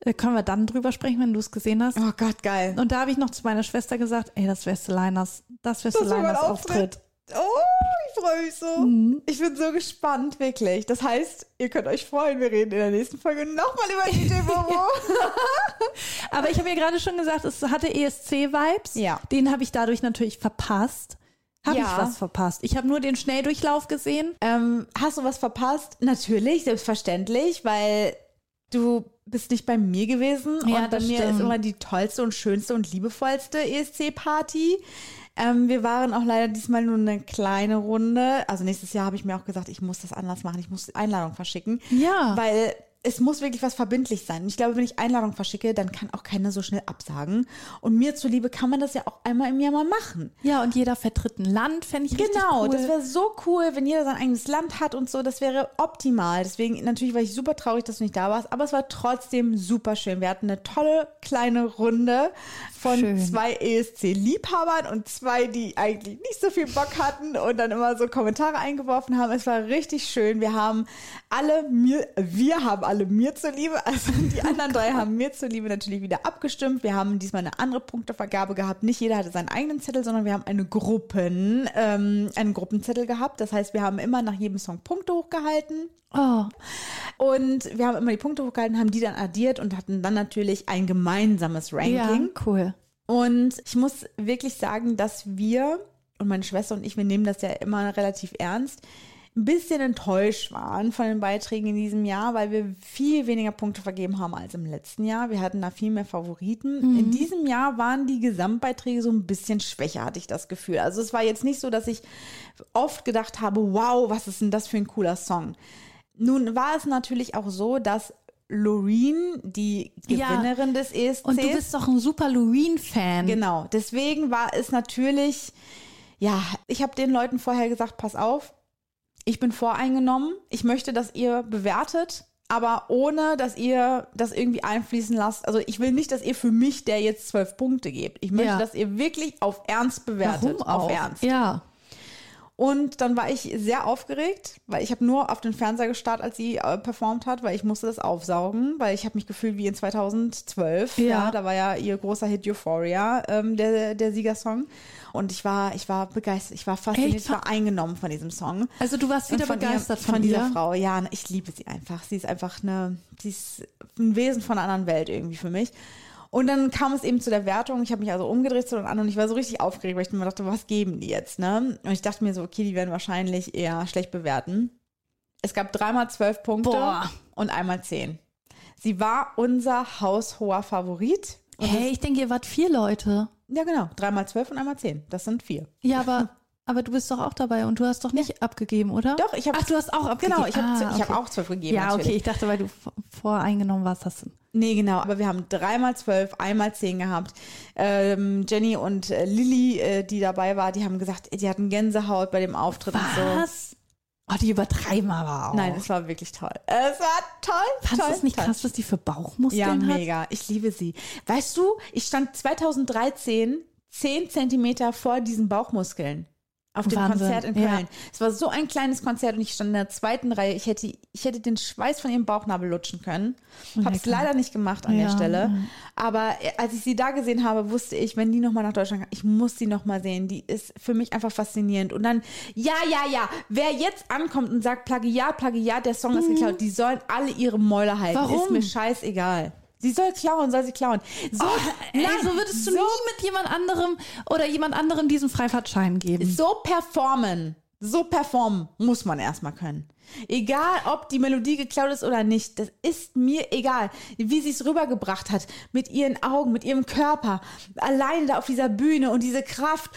S2: Äh, können wir dann drüber sprechen, wenn du es gesehen hast.
S3: Oh Gott, geil.
S2: Und da habe ich noch zu meiner Schwester gesagt, ey, das wäre Selinas, das wäre Selinas Auftritt.
S3: Oh, ich freue mich so.
S2: Mhm.
S3: Ich bin so gespannt, wirklich. Das heißt, ihr könnt euch freuen, wir reden in der nächsten Folge nochmal über DJ Bobo.
S2: Aber ich habe ja gerade schon gesagt, es hatte ESC-Vibes.
S3: Ja.
S2: Den habe ich dadurch natürlich verpasst. Habe
S3: Ja.
S2: ich was verpasst? Ich habe nur den Schnelldurchlauf gesehen.
S3: ähm, hast du was verpasst? Natürlich, selbstverständlich, weil du bist nicht bei mir gewesen.
S2: Ja,
S3: und bei mir
S2: stimmt.
S3: ist immer die tollste und schönste und liebevollste ESC-Party. Ähm, wir waren auch leider diesmal nur eine kleine Runde. Also nächstes Jahr habe ich mir auch gesagt, ich muss das anders machen. Ich muss die Einladung verschicken.
S2: Ja.
S3: Weil es muss wirklich was verbindlich sein. Und ich glaube, wenn ich Einladung verschicke, dann kann auch keiner so schnell absagen. Und mir zuliebe kann man das ja auch einmal im Jahr mal machen.
S2: Ja, und jeder vertritt ein Land, fände ich richtig
S3: Genau,
S2: cool.
S3: das wäre so cool, wenn jeder sein eigenes Land hat und so. Das wäre optimal. Deswegen natürlich war ich super traurig, dass du nicht da warst, aber es war trotzdem super schön. Wir hatten eine tolle kleine Runde von
S2: Schön.
S3: zwei ESC-Liebhabern und zwei, die eigentlich nicht so viel Bock hatten und dann immer so Kommentare eingeworfen haben. Es war richtig schön. Wir haben alle mir, wir haben alle mir zuliebe, also die anderen drei haben mir zuliebe natürlich wieder abgestimmt. Wir haben diesmal eine andere Punktevergabe gehabt. Nicht jeder hatte seinen eigenen Zettel, sondern wir haben eine Gruppen, ähm, einen Gruppenzettel gehabt. Das heißt, wir haben immer nach jedem Song Punkte hochgehalten.
S2: Oh,
S3: Und wir haben immer die Punkte hochgehalten, haben die dann addiert und hatten dann natürlich ein gemeinsames Ranking.
S2: ja, cool.
S3: Und ich muss wirklich sagen, dass wir und meine Schwester und ich, wir nehmen das ja immer relativ ernst, ein bisschen enttäuscht waren von den Beiträgen in diesem Jahr, weil wir viel weniger Punkte vergeben haben als im letzten Jahr. Wir hatten da viel mehr Favoriten. In diesem Jahr waren die Gesamtbeiträge so ein bisschen schwächer, hatte ich das Gefühl. Also es war jetzt nicht so, dass ich oft gedacht habe, wow, was ist denn das für ein cooler Song. Nun war es natürlich auch so, dass Loreen, die
S2: Ja.
S3: Gewinnerin des ESCs,
S2: Und du bist doch ein super Loreen-Fan.
S3: Genau, deswegen war es natürlich, ja, ich habe den Leuten vorher gesagt, pass auf, ich bin voreingenommen, ich möchte, dass ihr bewertet, aber ohne, dass ihr das irgendwie einfließen lasst. Also ich will nicht, dass ihr für mich der jetzt zwölf Punkte gebt. Ich möchte,
S2: Ja.
S3: dass ihr wirklich auf Ernst bewertet.
S2: Warum auch?
S3: Auf Ernst.
S2: Ja.
S3: Und dann war ich sehr aufgeregt, weil ich habe nur auf den Fernseher gestarrt, als sie äh, performt hat, weil ich musste das aufsaugen, weil ich habe mich gefühlt wie in 2012. Ja.
S2: Ja.
S3: da war ja ihr großer Hit Euphoria, ähm, der, der Siegersong. Und ich war, ich war begeistert, ich war fasziniert, ich war eingenommen von diesem Song.
S2: Also du warst wieder
S3: von
S2: begeistert
S3: ihr,
S2: von,
S3: von dieser
S2: ihr.
S3: Frau. Ja, ich liebe sie einfach. Sie ist einfach eine, sie ist ein Wesen von einer anderen Welt irgendwie für mich. Und dann kam es eben zu der Wertung. Ich habe mich also umgedreht zu den anderen und ich war so richtig aufgeregt, weil ich mir dachte, was geben die jetzt? Ne? Und ich dachte mir so, okay, die werden wahrscheinlich eher schlecht bewerten. Es gab dreimal zwölf Punkte
S2: Boah.
S3: und einmal zehn. Sie war unser haushoher Favorit.
S2: Hey, ich denke, ihr wart vier Leute.
S3: ja, genau. Dreimal zwölf und einmal zehn. Das sind vier.
S2: Ja, aber, aber du bist doch auch dabei und du hast doch nicht abgegeben, oder?
S3: Doch, ich habe.
S2: Ach, du hast auch abgegeben.
S3: Genau, ich habe
S2: Ah,
S3: ich hab
S2: okay.
S3: auch zwölf gegeben.
S2: Ja,
S3: natürlich.
S2: okay, ich dachte, weil du voreingenommen warst, hast du.
S3: Nee, genau, aber wir haben dreimal zwölf, einmal zehn gehabt. Ähm, Jenny und äh, Lilly, äh, die dabei war, die haben gesagt, die hatten Gänsehaut bei dem Auftritt und so.
S2: Was? Oh, die übertreiben aber auch.
S3: Nein, es war wirklich toll. Es war toll.
S2: Fandest
S3: toll,
S2: du es nicht
S3: toll.
S2: krass, was die für Bauchmuskeln
S3: Ja,
S2: hat?
S3: mega. Ich liebe sie. Weißt du, ich stand 2013 10 Zentimeter vor diesen Bauchmuskeln. Auf dem
S2: Wahnsinn,
S3: Konzert in
S2: ja.
S3: Köln. Es war so ein kleines Konzert und ich stand in der zweiten Reihe. Ich hätte, ich hätte den Schweiß von ihrem Bauchnabel lutschen können. Habe es leider nicht gemacht an
S2: Ja,
S3: der Stelle.
S2: ja.
S3: Aber äh, als ich sie da gesehen habe, wusste ich, wenn die nochmal nach Deutschland kommt, ich muss sie nochmal sehen. Die ist für mich einfach faszinierend. Und dann, ja, ja, ja, wer jetzt ankommt und sagt Plagiat, Plagiat, der Song ist geklaut, die sollen alle ihre Mäuler halten.
S2: Mhm. Warum?
S3: Ist mir scheißegal. Sie soll klauen, soll sie klauen. So,
S2: Ey, so würdest du nie mit jemand anderem oder jemand anderem diesen Freifahrtschein geben.
S3: so performen, so performen muss man erstmal können. Egal, ob die Melodie geklaut ist oder nicht, das ist mir egal. Wie sie es rübergebracht hat, mit ihren Augen, mit ihrem Körper, alleine da auf dieser Bühne und diese Kraft.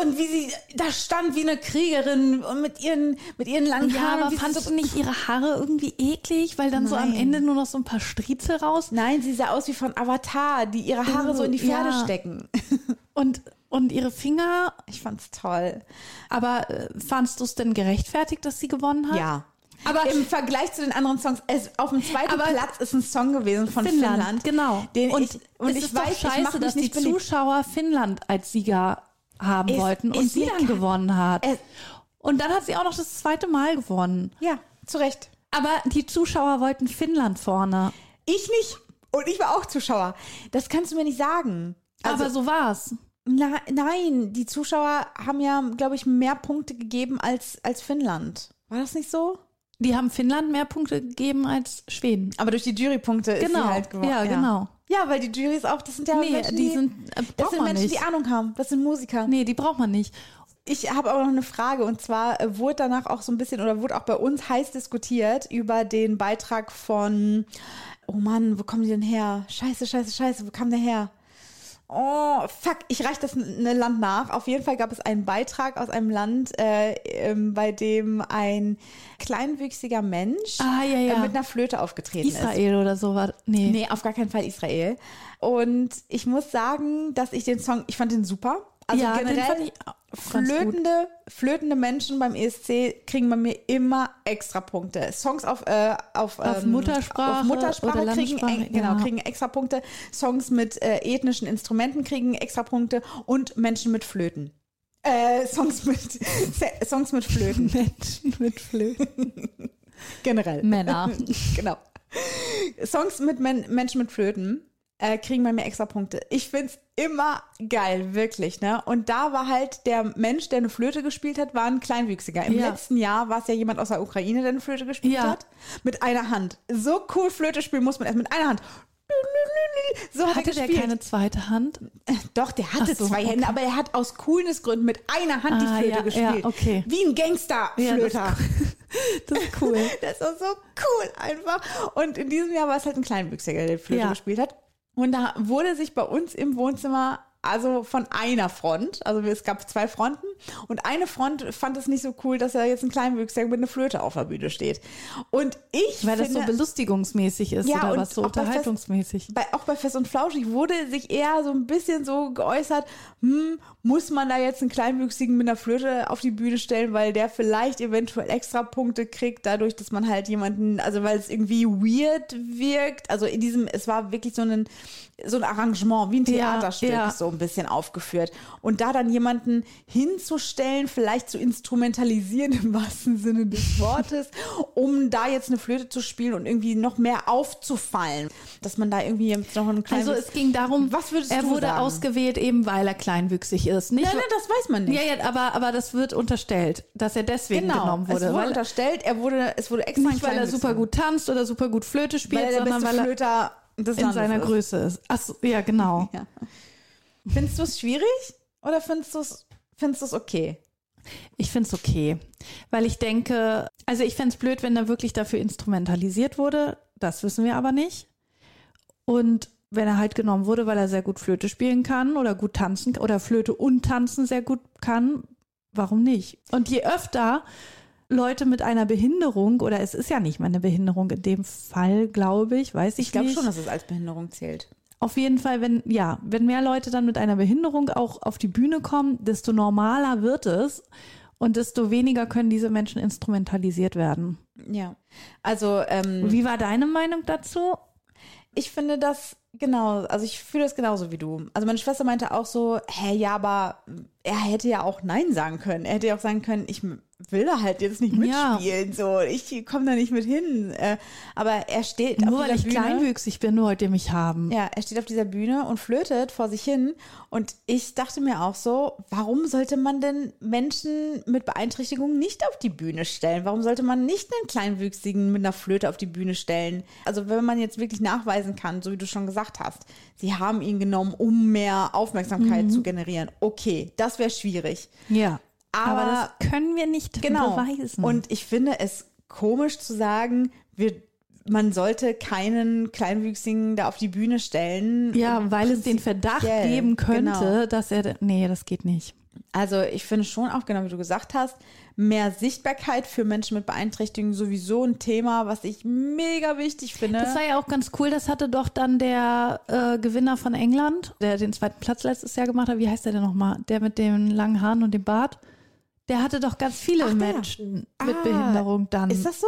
S3: Und wie sie da stand wie eine Kriegerin und mit ihren, mit ihren langen
S2: Ja,
S3: Haaren.
S2: aber
S3: so,
S2: du nicht ihre Haare irgendwie eklig, weil dann so am
S3: Nein.
S2: Ende nur noch so ein paar Striezel raus
S3: Nein, sie sah aus wie von Avatar, die ihre Haare so in die Pferde
S2: Ja.
S3: stecken.
S2: und, und ihre Finger.
S3: Ich fand's toll.
S2: Aber äh, fandst du es denn gerechtfertigt, dass sie gewonnen hat?
S3: Ja.
S2: Aber
S3: im Vergleich zu den anderen Songs, es, auf dem zweiten
S2: Aber
S3: Platz ist ein Song gewesen von Finnland.
S2: Finnland, genau.
S3: Den
S2: und
S3: ich, und ich weiß, ich
S2: scheiße,
S3: mich
S2: dass die
S3: nicht beliebt.
S2: Zuschauer Finnland als Sieger haben
S3: Ist-
S2: wollten und
S3: ist
S2: sie dann gewonnen hat.
S3: Es-
S2: und dann hat sie auch noch das zweite Mal gewonnen.
S3: Ja, zu Recht.
S2: Aber die Zuschauer wollten Finnland vorne.
S3: Ich nicht. Und ich war auch Zuschauer. Das kannst du mir nicht sagen. Also,
S2: Aber so war's.
S3: na, nein, die Zuschauer haben ja, glaube ich, mehr Punkte gegeben als, als Finnland. War das nicht so?
S2: Die haben Finnland mehr Punkte gegeben als Schweden.
S3: Aber durch die Jurypunkte ist
S2: Genau.
S3: sie halt gewonnen.
S2: Ja, genau.
S3: Ja, weil die Jurys auch, das sind ja
S2: Nee,
S3: Menschen,
S2: die sind, äh,
S3: das sind Menschen,
S2: nicht.
S3: die Ahnung haben. Das sind Musiker.
S2: Nee, die braucht man nicht.
S3: Ich habe aber noch eine Frage und zwar äh, wurde danach auch so ein bisschen oder wurde auch bei uns heiß diskutiert über den Beitrag von, oh Mann, wo kommen die denn her? Scheiße, scheiße, scheiße, wo kam der her? Oh, fuck, ich reiche das ne Land nach. Auf jeden Fall gab es einen Beitrag aus einem Land, äh, ähm, bei dem ein kleinwüchsiger Mensch
S2: Ah, ja, ja.
S3: Äh, mit einer Flöte aufgetreten ist.
S2: Israel oder so war. Nee.
S3: Nee, auf gar keinen Fall Israel. Und ich muss sagen, dass ich den Song, ich fand den super. Also
S2: ja,
S3: generell flötende, flötende Menschen beim ESC kriegen bei mir immer extra Punkte. Songs auf, äh, auf,
S2: Auf
S3: ähm,
S2: Muttersprache
S3: auf Muttersprache kriegen, äh, genau,
S2: ja.
S3: kriegen extra Punkte. Songs mit äh, ethnischen Instrumenten kriegen extra Punkte und Menschen mit Flöten. Äh, Songs mit Songs mit Flöten.
S2: Menschen mit Flöten.
S3: Generell.
S2: Männer.
S3: genau. Songs mit Men Menschen mit Flöten äh, kriegen bei mir extra Punkte. Ich find's immer geil, wirklich, ne? Und da war halt der Mensch, der eine Flöte gespielt hat, war ein Kleinwüchsiger. Im
S2: Ja.
S3: letzten Jahr war es ja jemand aus der Ukraine, der eine Flöte gespielt
S2: Ja.
S3: hat. Mit einer Hand. So cool Flöte spielen muss man erst mit einer Hand. So hat
S2: Hatte
S3: er
S2: der keine zweite Hand?
S3: Doch, der hatte
S2: so,
S3: zwei
S2: okay.
S3: Hände, aber er hat aus Coolnessgründen mit einer Hand die
S2: Ah,
S3: Flöte
S2: ja,
S3: gespielt.
S2: ja, okay.
S3: Wie ein Gangsterflöter.
S2: Das ist cool.
S3: Das war so cool einfach. Und in diesem Jahr war es halt ein Kleinwüchsiger, der Flöte
S2: Ja.
S3: gespielt hat. Und da wurde sich bei uns im Wohnzimmer also von einer Front, also es gab zwei Fronten und eine Front fand es nicht so cool, dass da jetzt ein Kleinwüchsiger mit einer Flöte auf der Bühne steht. Und ich
S2: Weil das so
S3: finde,
S2: belustigungsmäßig ist
S3: Ja,
S2: oder was so
S3: auch bei Fest-
S2: unterhaltungsmäßig.
S3: bei, auch bei Fest und Flauschig wurde sich eher so ein bisschen so geäußert, hm, muss man da jetzt einen Kleinwüchsigen mit einer Flöte auf die Bühne stellen, weil der vielleicht eventuell extra Punkte kriegt, dadurch, dass man halt jemanden, also weil es irgendwie weird wirkt. Also in diesem, es war wirklich so ein, so ein Arrangement, wie ein
S2: Ja,
S3: Theaterstück,
S2: ja.
S3: so ein bisschen aufgeführt. Und da dann jemanden hinzustellen, vielleicht zu instrumentalisieren im wahrsten Sinne des Wortes, um da jetzt eine Flöte zu spielen und irgendwie noch mehr aufzufallen, dass man da irgendwie jetzt noch einen kleinen
S2: Also es ging darum,
S3: Was würdest
S2: er
S3: du
S2: wurde
S3: sagen?
S2: ausgewählt eben, weil er kleinwüchsig ist. Nicht,
S3: Nein, nein, das weiß man nicht.
S2: ja, ja, aber, aber das wird unterstellt, dass er deswegen
S3: genau.
S2: genommen wurde.
S3: es wurde
S2: weil,
S3: unterstellt, er wurde, es wurde extra
S2: nicht, weil er super gut tanzt oder super gut Flöte spielt,
S3: weil er der
S2: sondern weil er
S3: Flöter des
S2: in seiner
S3: ist.
S2: Größe ist. Ach so, ja, genau.
S3: Ja. Findest du es schwierig oder findest du es findest du es okay?
S2: Ich finde es okay, weil ich denke, also ich fände es blöd, wenn er wirklich dafür instrumentalisiert wurde. Das wissen wir aber nicht. Und wenn er halt genommen wurde, weil er sehr gut Flöte spielen kann oder gut tanzen oder Flöte und tanzen sehr gut kann, warum nicht? Und je öfter Leute mit einer Behinderung, oder es ist ja nicht mal eine Behinderung in dem Fall, glaube ich, weiß ich,
S3: Ich glaube schon, dass es als Behinderung zählt.
S2: Auf jeden Fall, wenn, ja, wenn mehr Leute dann mit einer Behinderung auch auf die Bühne kommen, desto normaler wird es und desto weniger können diese Menschen instrumentalisiert werden.
S3: Ja. Also, ähm,
S2: Wie war deine Meinung dazu?
S3: ich finde das genau, also ich fühle das genauso wie du. Also meine Schwester meinte auch so, hä, ja, aber er hätte ja auch Nein sagen können. Er hätte ja auch sagen können, ich will da halt jetzt nicht
S2: Ja.
S3: mitspielen, so, ich komme da nicht mit hin. Äh, aber er steht
S2: Nur
S3: auf
S2: weil ich
S3: Bühne.
S2: kleinwüchsig bin, wollt ihr mich haben.
S3: Ja, er steht auf dieser Bühne und flötet vor sich hin. Und ich dachte mir auch so, warum sollte man denn Menschen mit Beeinträchtigungen nicht auf die Bühne stellen? Warum sollte man nicht einen Kleinwüchsigen mit einer Flöte auf die Bühne stellen? Also wenn man jetzt wirklich nachweisen kann, so wie du schon gesagt hast, sie haben ihn genommen, um mehr Aufmerksamkeit zu generieren. Okay, das wäre schwierig.
S2: Ja.
S3: Aber-
S2: Aber, das können wir nicht
S3: Genau.
S2: beweisen.
S3: Und ich finde es komisch zu sagen, wir, man sollte keinen Kleinwüchsigen da auf die Bühne stellen.
S2: ja, weil es den Verdacht geben könnte,
S3: genau.
S2: dass er. Nee, das geht nicht.
S3: Also ich finde schon auch, genau wie du gesagt hast, mehr Sichtbarkeit für Menschen mit Beeinträchtigungen sowieso ein Thema, was ich mega wichtig finde.
S2: Das war ja auch ganz cool. Das hatte doch dann der äh, Gewinner von England, der den zweiten Platz letztes Jahr gemacht hat. Wie heißt der denn nochmal? Der mit den langen Haaren und dem Bart. Der hatte doch ganz viele
S3: Ach.
S2: Menschen mit
S3: Ah,
S2: Behinderung dann.
S3: Ist das so?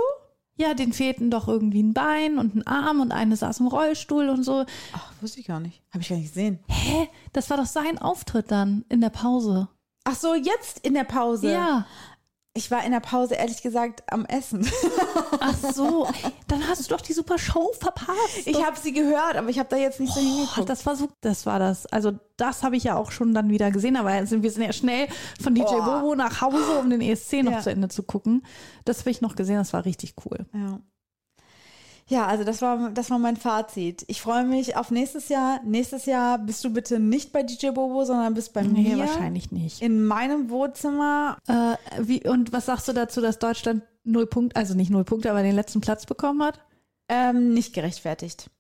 S2: ja, den fehlten doch irgendwie ein Bein und ein Arm und eine saß im Rollstuhl und so.
S3: Ach, wusste ich gar nicht. Habe ich gar nicht gesehen.
S2: Hä? Das war doch sein Auftritt dann in der Pause.
S3: Ach so, jetzt in der Pause.
S2: Ja.
S3: Ich war in der Pause ehrlich gesagt am Essen.
S2: Ach so. Dann hast du doch die super Show verpasst.
S3: Ich habe sie gehört, aber ich habe da jetzt nicht so
S2: Ach,
S3: hingeguckt.
S2: das war so, das war das. Also das habe ich ja auch schon dann wieder gesehen, aber sind, wir sind ja schnell von DJ
S3: Oh.
S2: Bobo nach Hause, um den ESC noch
S3: Ja.
S2: zu Ende zu gucken. Das habe ich noch gesehen, das war richtig cool.
S3: Ja. Ja, also das war, das war mein Fazit. Ich freue mich auf nächstes Jahr. Nächstes Jahr bist du bitte nicht bei DJ Bobo, sondern bist bei
S2: Nee,
S3: mir.
S2: wahrscheinlich nicht.
S3: In meinem Wohnzimmer.
S2: Äh, wie, und was sagst du dazu, dass Deutschland null Punkte, also nicht null Punkte, aber den letzten Platz bekommen hat?
S3: Ähm, nicht gerechtfertigt.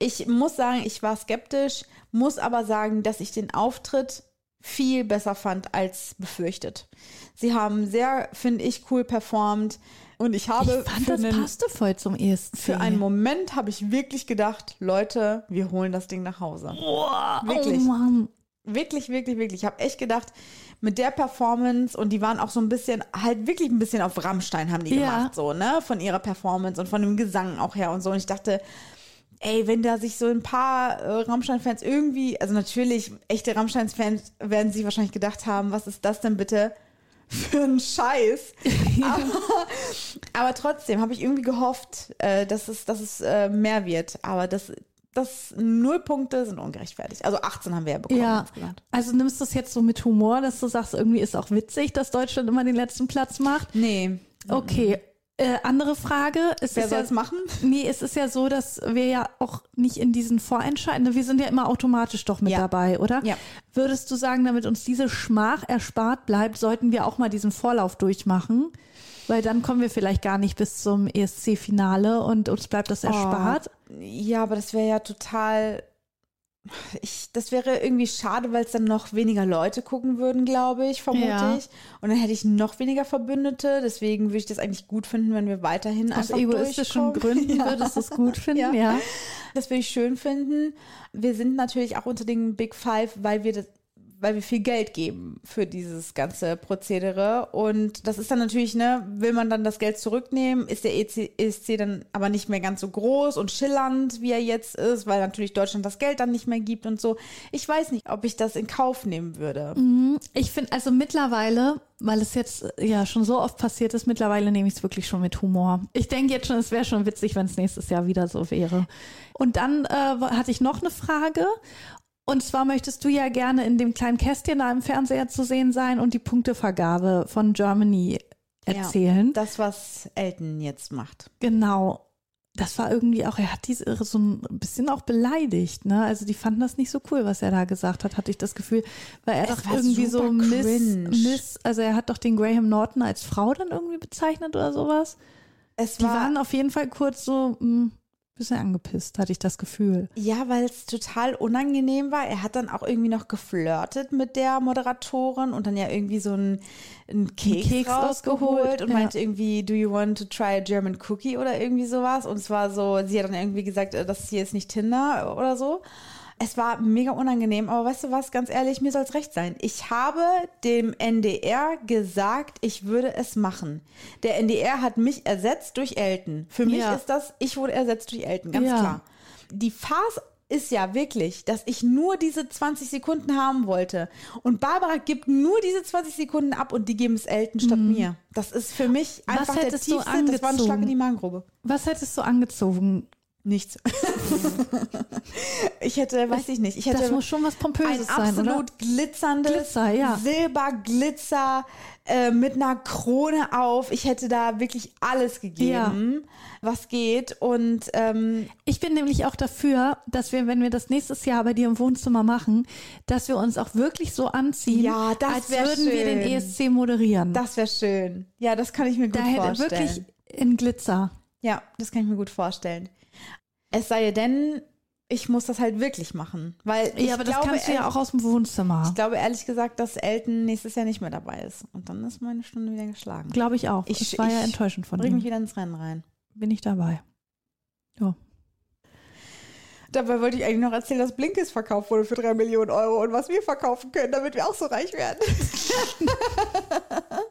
S3: Ich muss sagen, ich war skeptisch, muss aber sagen, dass ich den Auftritt viel besser fand als befürchtet. Sie haben sehr, finde ich, cool performt und ich habe
S2: ich fand,
S3: für,
S2: das
S3: einen,
S2: passte voll zum ESC.
S3: für einen Moment habe ich wirklich gedacht, Leute, wir holen das Ding nach Hause.
S2: Boah,
S3: Wirklich.
S2: Oh Mann.
S3: Wirklich, wirklich, wirklich. Ich habe echt gedacht, mit der Performance und die waren auch so ein bisschen, halt wirklich ein bisschen auf Rammstein haben die
S2: Ja.
S3: gemacht, so, ne? Von ihrer Performance und von dem Gesang auch her und so. Und ich dachte, ey, wenn da sich so ein paar äh, Rammstein-Fans irgendwie, also natürlich, echte Rammstein-Fans werden sich wahrscheinlich gedacht haben, was ist das denn bitte für ein Scheiß? aber, aber trotzdem habe ich irgendwie gehofft, äh, dass es, dass es äh, mehr wird. Aber das, das Null Punkte sind ungerechtfertigt. Also 18 haben wir ja bekommen.
S2: Ja, also nimmst du es jetzt so mit Humor, dass du sagst, irgendwie ist auch witzig, dass Deutschland immer den letzten Platz macht.
S3: Nee.
S2: Okay. Äh, andere Frage. Es
S3: Wer soll
S2: ja,
S3: es machen?
S2: Nee, es ist ja so, dass wir ja auch nicht in diesen Vorentscheiden, wir sind ja immer automatisch doch mit
S3: Ja.
S2: dabei, oder?
S3: Ja.
S2: Würdest du sagen, damit uns diese Schmach erspart bleibt, sollten wir auch mal diesen Vorlauf durchmachen? Weil dann kommen wir vielleicht gar nicht bis zum ESC-Finale und uns bleibt das erspart.
S3: Ja, aber das wäre ja total. Ich, das wäre irgendwie schade, weil es dann noch weniger Leute gucken würden, glaube ich, vermute
S2: Ja.
S3: ich. Und dann hätte ich noch weniger Verbündete. Deswegen würde ich das eigentlich gut finden, wenn wir weiterhin
S2: Aus
S3: einfach
S2: egoistischen. Gründen
S3: Ja.
S2: würdest du es gut finden,
S3: Ja.
S2: ja.
S3: Das würde ich schön finden. Wir sind natürlich auch unter den Big Five, weil wir das weil wir viel Geld geben für dieses ganze Prozedere. Und das ist dann natürlich, ne, will man dann das Geld zurücknehmen, ist der E ESC dann aber nicht mehr ganz so groß und schillernd, wie er jetzt ist, weil natürlich Deutschland das Geld dann nicht mehr gibt und so. Ich weiß nicht, ob ich das in Kauf nehmen würde.
S2: Ich finde, also mittlerweile, weil es jetzt äh, ja schon so oft passiert ist, mittlerweile nehme ich es wirklich schon mit Humor. Ich denke jetzt schon, es wäre schon witzig, wenn es nächstes Jahr wieder so wäre. Und dann äh, hatte ich noch eine Frage. Und zwar möchtest du ja gerne in dem kleinen Kästchen da im Fernseher zu sehen sein und die Punktevergabe von Germany erzählen.
S3: Das, was Elton jetzt macht.
S2: Genau. Das war irgendwie auch, er hat diese so ein bisschen auch beleidigt, ne? Also die fanden das nicht so cool, was er da gesagt hat, hatte ich das Gefühl, weil er
S3: Es
S2: doch irgendwie so Miss. Miss, also er hat doch den Graham Norton als Frau dann irgendwie bezeichnet oder sowas.
S3: Es
S2: Die
S3: war,
S2: waren auf jeden Fall kurz so ein bisschen angepisst, hatte ich das Gefühl.
S3: Ja, weil es total unangenehm war. Er hat dann auch irgendwie noch geflirtet mit der Moderatorin und dann ja irgendwie so einen, einen Keks,
S2: Keks
S3: rausgeholt und
S2: ja.
S3: meinte irgendwie, do you want to try a German cookie oder irgendwie sowas. Und es war so, sie hat dann irgendwie gesagt, äh, das hier ist nicht Tinder oder so. Es war mega unangenehm, aber weißt du was, ganz ehrlich, mir soll es recht sein. Ich habe dem NDR gesagt, ich würde es machen. Der NDR hat mich ersetzt durch Elton. Für mich
S2: Ja.
S3: ist das, ich wurde ersetzt durch Elton, ganz
S2: Ja.
S3: klar. Die Farce ist ja wirklich, dass ich nur diese 20 Sekunden haben wollte. Und Barbara gibt nur diese 20 Sekunden ab und die geben es Elton statt mir. Das ist für mich
S2: Mhm.
S3: Einfach der tiefste, das war ein Schlag in die Magengrube.
S2: Was hättest du angezogen?
S3: Nichts. ich hätte, weiß ich nicht, ich hätte
S2: Das muss schon was
S3: ein
S2: Pompöses sein, oder?
S3: absolut glitzerndes
S2: Glitzer, ja.
S3: Silberglitzer äh, mit einer Krone auf. Ich hätte da wirklich alles gegeben, was geht. Und ähm,
S2: Ich bin nämlich auch dafür, dass wir, wenn wir das nächstes Jahr bei dir im Wohnzimmer machen, dass wir uns auch wirklich so anziehen,
S3: Ja,
S2: als würden wir den
S3: schön.
S2: ESC moderieren.
S3: das wäre schön. Ja, das kann ich mir gut
S2: da hätte
S3: vorstellen.
S2: wirklich in Glitzer.
S3: Ja, das kann ich mir gut vorstellen. Es sei denn, ich muss das halt wirklich machen. Weil ich
S2: Ja, aber das
S3: glaube,
S2: kannst du ja auch aus dem Wohnzimmer.
S3: Ich glaube ehrlich gesagt, dass Elton nächstes Jahr nicht mehr dabei ist. Und dann ist meine Stunde wieder geschlagen.
S2: Glaube ich auch.
S3: Ich-
S2: das war ja
S3: ich
S2: enttäuschend von
S3: Bring mich
S2: ihm.
S3: wieder ins Rennen rein.
S2: Bin ich dabei. Ja.
S3: Dabei wollte ich eigentlich noch erzählen, dass Blinkist verkauft wurde für drei Millionen Euro und was wir verkaufen können, damit wir auch so reich werden.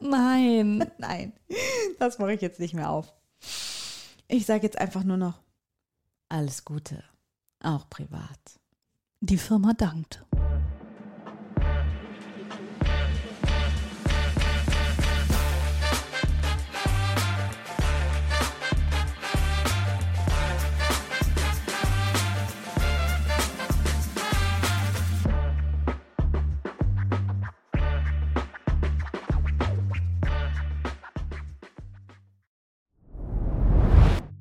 S2: Nein.
S3: Nein, das mache ich jetzt nicht mehr auf. Ich sage jetzt einfach nur noch alles Gute, auch privat.
S2: Die Firma dankt.